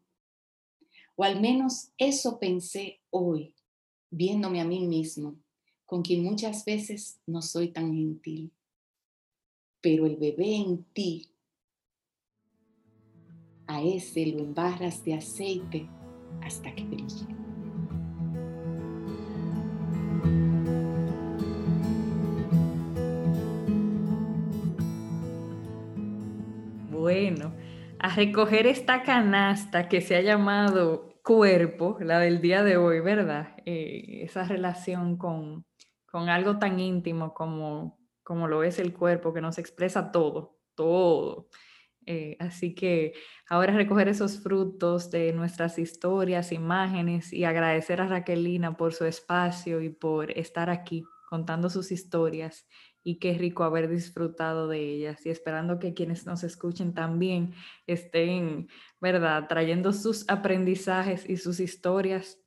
O al menos eso pensé hoy, viéndome a mí mismo, con quien muchas veces no soy tan gentil pero el bebé en ti, a ese lo embarras de aceite hasta que brille. A recoger esta canasta que se ha llamado cuerpo, la del día de hoy, ¿verdad? Eh, esa relación con, con algo tan íntimo como como lo es el cuerpo, que nos expresa todo, todo. Eh, así que ahora recoger esos frutos de nuestras historias, imágenes y agradecer a Raquelina por su espacio y por estar aquí contando sus historias y qué rico haber disfrutado de ellas y esperando que quienes nos escuchen también estén, ¿verdad?, trayendo sus aprendizajes y sus historias.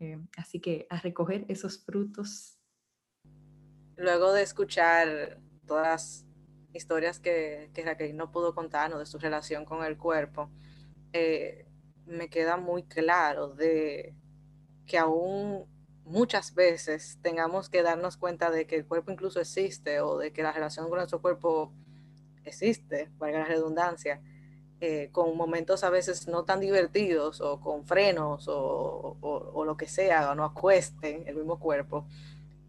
Eh, así que a recoger esos frutos luego de escuchar todas las historias que, que Raquel no pudo contarnos de su relación con el cuerpo, eh, me queda muy claro de que aún muchas veces tengamos que darnos cuenta de que el cuerpo incluso existe o de que la relación con nuestro cuerpo existe, valga la redundancia, eh, con momentos a veces no tan divertidos o con frenos o, o lo que sea, o no acuesten el mismo cuerpo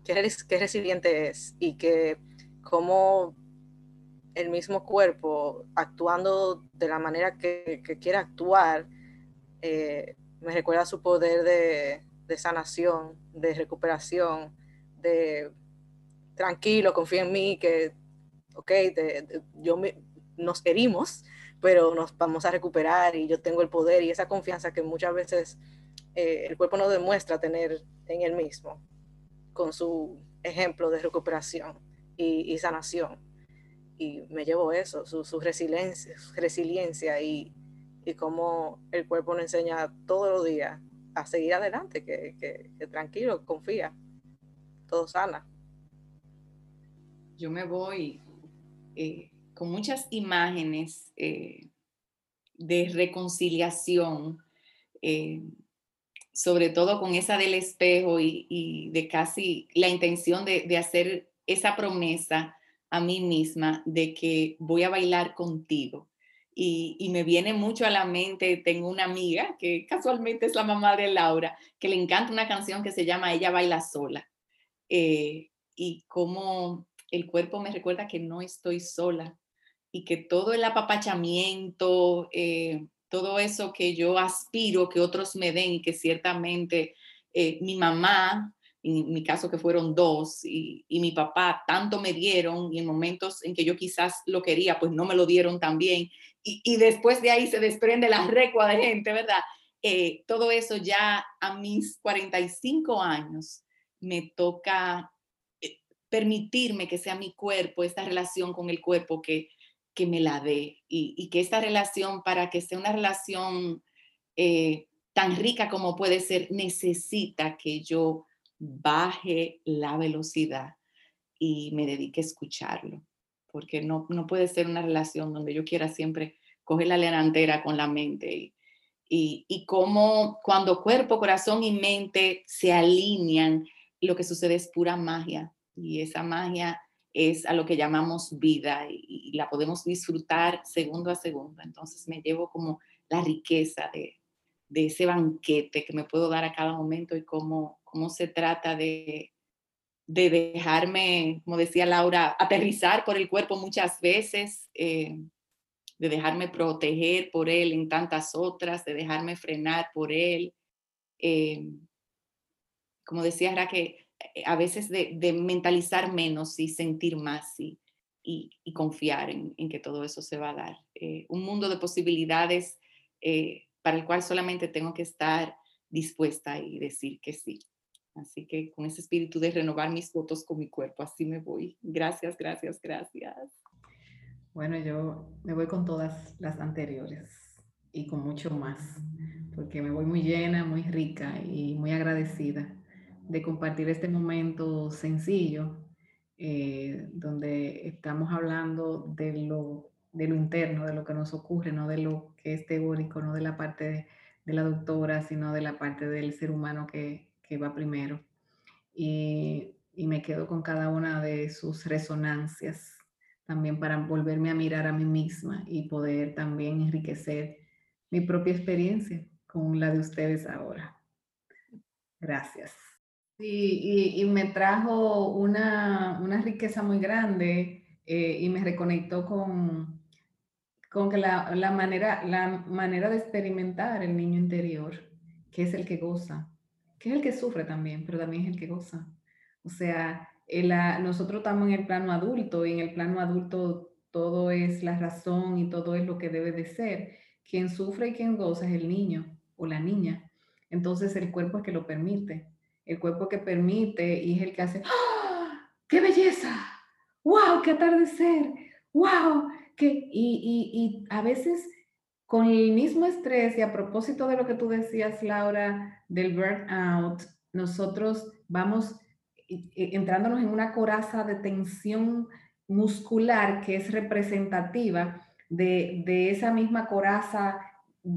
qué, qué resiliente es y que cómo el mismo cuerpo actuando de la manera que, que quiere actuar, eh, me recuerda su poder de, de, sanación, de recuperación, de tranquilo, confía en mí, que, ok, yo nos herimos, pero nos vamos a recuperar y yo tengo el poder y esa confianza que muchas veces eh, el cuerpo no demuestra tener en él mismo con su ejemplo de recuperación y, sanación. Y me llevo eso, su, resiliencia, resiliencia y, y cómo el cuerpo nos enseña todos los días a seguir adelante, que, tranquilo, confía, todo sana. Yo me voy eh, con muchas imágenes eh, de reconciliación eh, sobre todo con esa del espejo y, de casi la intención de, hacer esa promesa a mí misma de que voy a bailar contigo. Y, me viene mucho a la mente, tengo una amiga que casualmente es la mamá de Laura, que le encanta una canción que se llama Ella baila sola. Eh, y como el cuerpo me recuerda que no estoy sola, y que todo el apapachamiento, eh, todo eso que yo aspiro que otros me den y que ciertamente eh, mi mamá, en mi caso que fueron dos, y, mi papá tanto me dieron y en momentos en que yo quizás lo quería, pues no me lo dieron también. Y, después de ahí se desprende la recua de gente, ¿verdad? Eh, todo eso ya a mis 45 años me toca eh, permitirme que sea mi cuerpo, esta relación con el cuerpo que, que me la dé y, que esta relación, para que sea una relación eh, tan rica como puede ser, necesita que yo baje la velocidad y me dedique a escucharlo, porque no, no puede ser una relación donde yo quiera siempre coger la delantera con la mente y, y, y cómo cuando cuerpo, corazón y mente se alinean, lo que sucede es pura magia y esa magia es a lo que llamamos vida y, la podemos disfrutar segundo a segundo. Entonces me llevo como la riqueza de, de, ese banquete que me puedo dar a cada momento y cómo, cómo se trata de, de dejarme, como decía Laura, aterrizar por el cuerpo muchas veces. Eh, de dejarme proteger por Él en tantas otras, de dejarme frenar por Él. Eh, como decía, era que eh, a veces de, mentalizar menos y sentir más y, y, confiar en, que todo eso se va a dar. Eh, un mundo de posibilidades para el cual solamente tengo que estar dispuesta y decir que sí. Así que con ese espíritu de renovar mis votos con mi cuerpo, así me voy. Gracias, gracias, gracias. Bueno, yo me voy con todas las anteriores y con mucho más, porque me voy muy llena, muy rica y muy agradecida de compartir este momento sencillo, eh, donde estamos hablando de lo, de lo interno, de lo que nos ocurre, no de lo que es teórico, no de la parte de, de la doctora, sino de la parte del ser humano que, que va primero. Y, y me quedo con cada una de sus resonancias también para volverme a mirar a mí misma y poder también enriquecer mi propia experiencia con la de ustedes ahora. Gracias. y, me trajo una, una, riqueza muy grande eh, y me reconectó con, con que la, la, manera, la manera de experimentar el niño interior, que es el que goza, que es el que sufre también, pero también es el que goza. O sea, nosotros estamos en el plano adulto y en el plano adulto todo es la razón y todo es lo que debe de ser. Quien sufre y quien goza es el niño o la niña. Entonces el cuerpo es que lo permite. El cuerpo que permite y es el que hace, ¡Ah! ¡qué belleza! ¡Wow! ¡Qué atardecer! ¡Wow! Que, y, y a veces con el mismo estrés y a propósito de lo que tú decías, Laura, del burnout, nosotros vamos entrándonos en una coraza de tensión muscular que es representativa de, esa misma coraza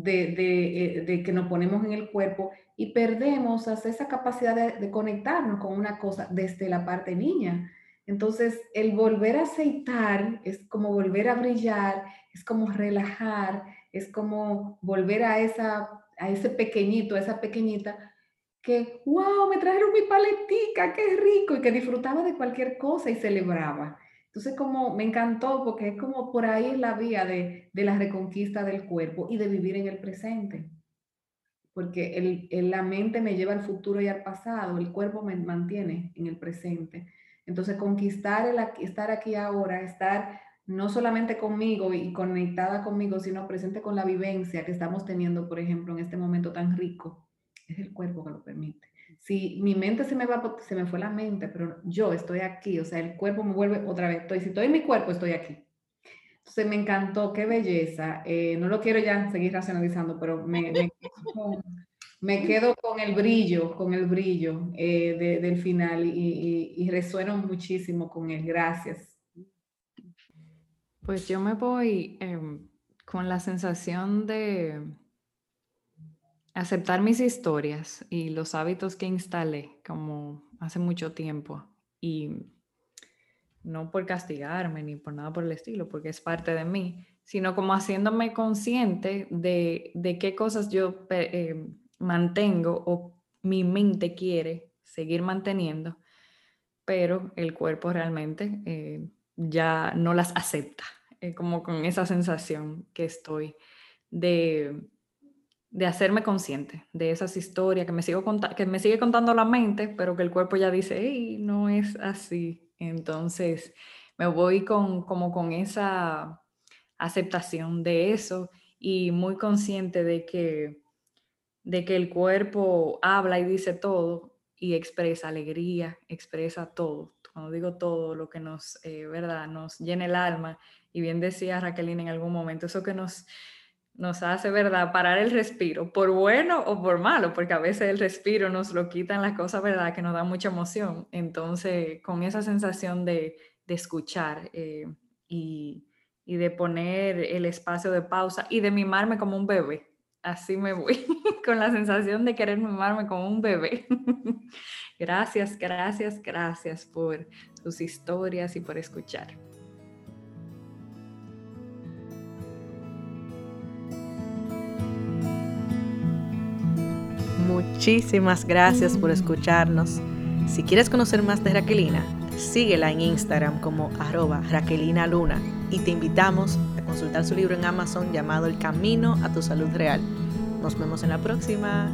eh, de, que nos ponemos en el cuerpo y perdemos esa capacidad de, conectarnos con una cosa desde la parte niña. Entonces, el volver a aceitar es como volver a brillar, es como relajar, es como volver a, esa, a ese pequeñito, a esa pequeñita, que, wow, me trajeron mi paletica, qué rico, y que disfrutaba de cualquier cosa y celebraba. Entonces, como me encantó, porque es como por ahí es la vía de, de la reconquista del cuerpo y de vivir en el presente. Porque el, la mente me lleva al futuro y al pasado, el cuerpo me mantiene en el presente. Entonces, conquistar el estar aquí ahora, estar no solamente conmigo y conectada conmigo, sino presente con la vivencia que estamos teniendo, por ejemplo, en este momento tan rico es el cuerpo que lo permite. Si mi mente se me va, se me fue la mente, pero yo estoy aquí, o sea, el cuerpo me vuelve otra vez, estoy, si estoy en mi cuerpo, estoy aquí. Entonces me encantó, qué belleza. Eh, no lo quiero ya seguir racionalizando, pero me, me, (laughs) quedo, con, el brillo, con el brillo eh, del final y, y, resueno muchísimo con él. Gracias. Pues yo me voy em, con la sensación de, aceptar mis historias y los hábitos que instalé como hace mucho tiempo y no por castigarme ni por nada por el estilo, porque es parte de mí, sino como haciéndome consciente de, de qué cosas yo eh, mantengo o mi mente quiere seguir manteniendo, pero el cuerpo realmente eh, ya no las acepta. eh, como con esa sensación que estoy de, de hacerme consciente de esas historias que me, sigo que me sigue contando la mente, pero que el cuerpo ya dice, hey, no es así. Entonces me voy con, como con esa aceptación de eso y muy consciente de que, de que el cuerpo habla y dice todo y expresa alegría, expresa todo. Cuando digo todo, lo que nos, eh, ¿verdad? Nos llena el alma. Y bien decía Raquelina en algún momento, eso que nos, nos hace, ¿verdad? Parar el respiro, por bueno o por malo, porque a veces el respiro nos lo quitan las cosas, ¿verdad? Que nos da mucha emoción. Entonces, con esa sensación de, de escuchar eh, y, y, de poner el espacio de pausa y de mimarme como un bebé. Así me voy, (laughs) con la sensación de querer mimarme como un bebé. (laughs) gracias, gracias, gracias por sus historias y por escuchar. Muchísimas gracias por escucharnos. Si quieres conocer más de Raquelina, síguela en Instagram como arroba Raquelina Luna y te invitamos consultar su libro en Amazon llamado El Camino a tu Salud Real. Nos vemos en la próxima.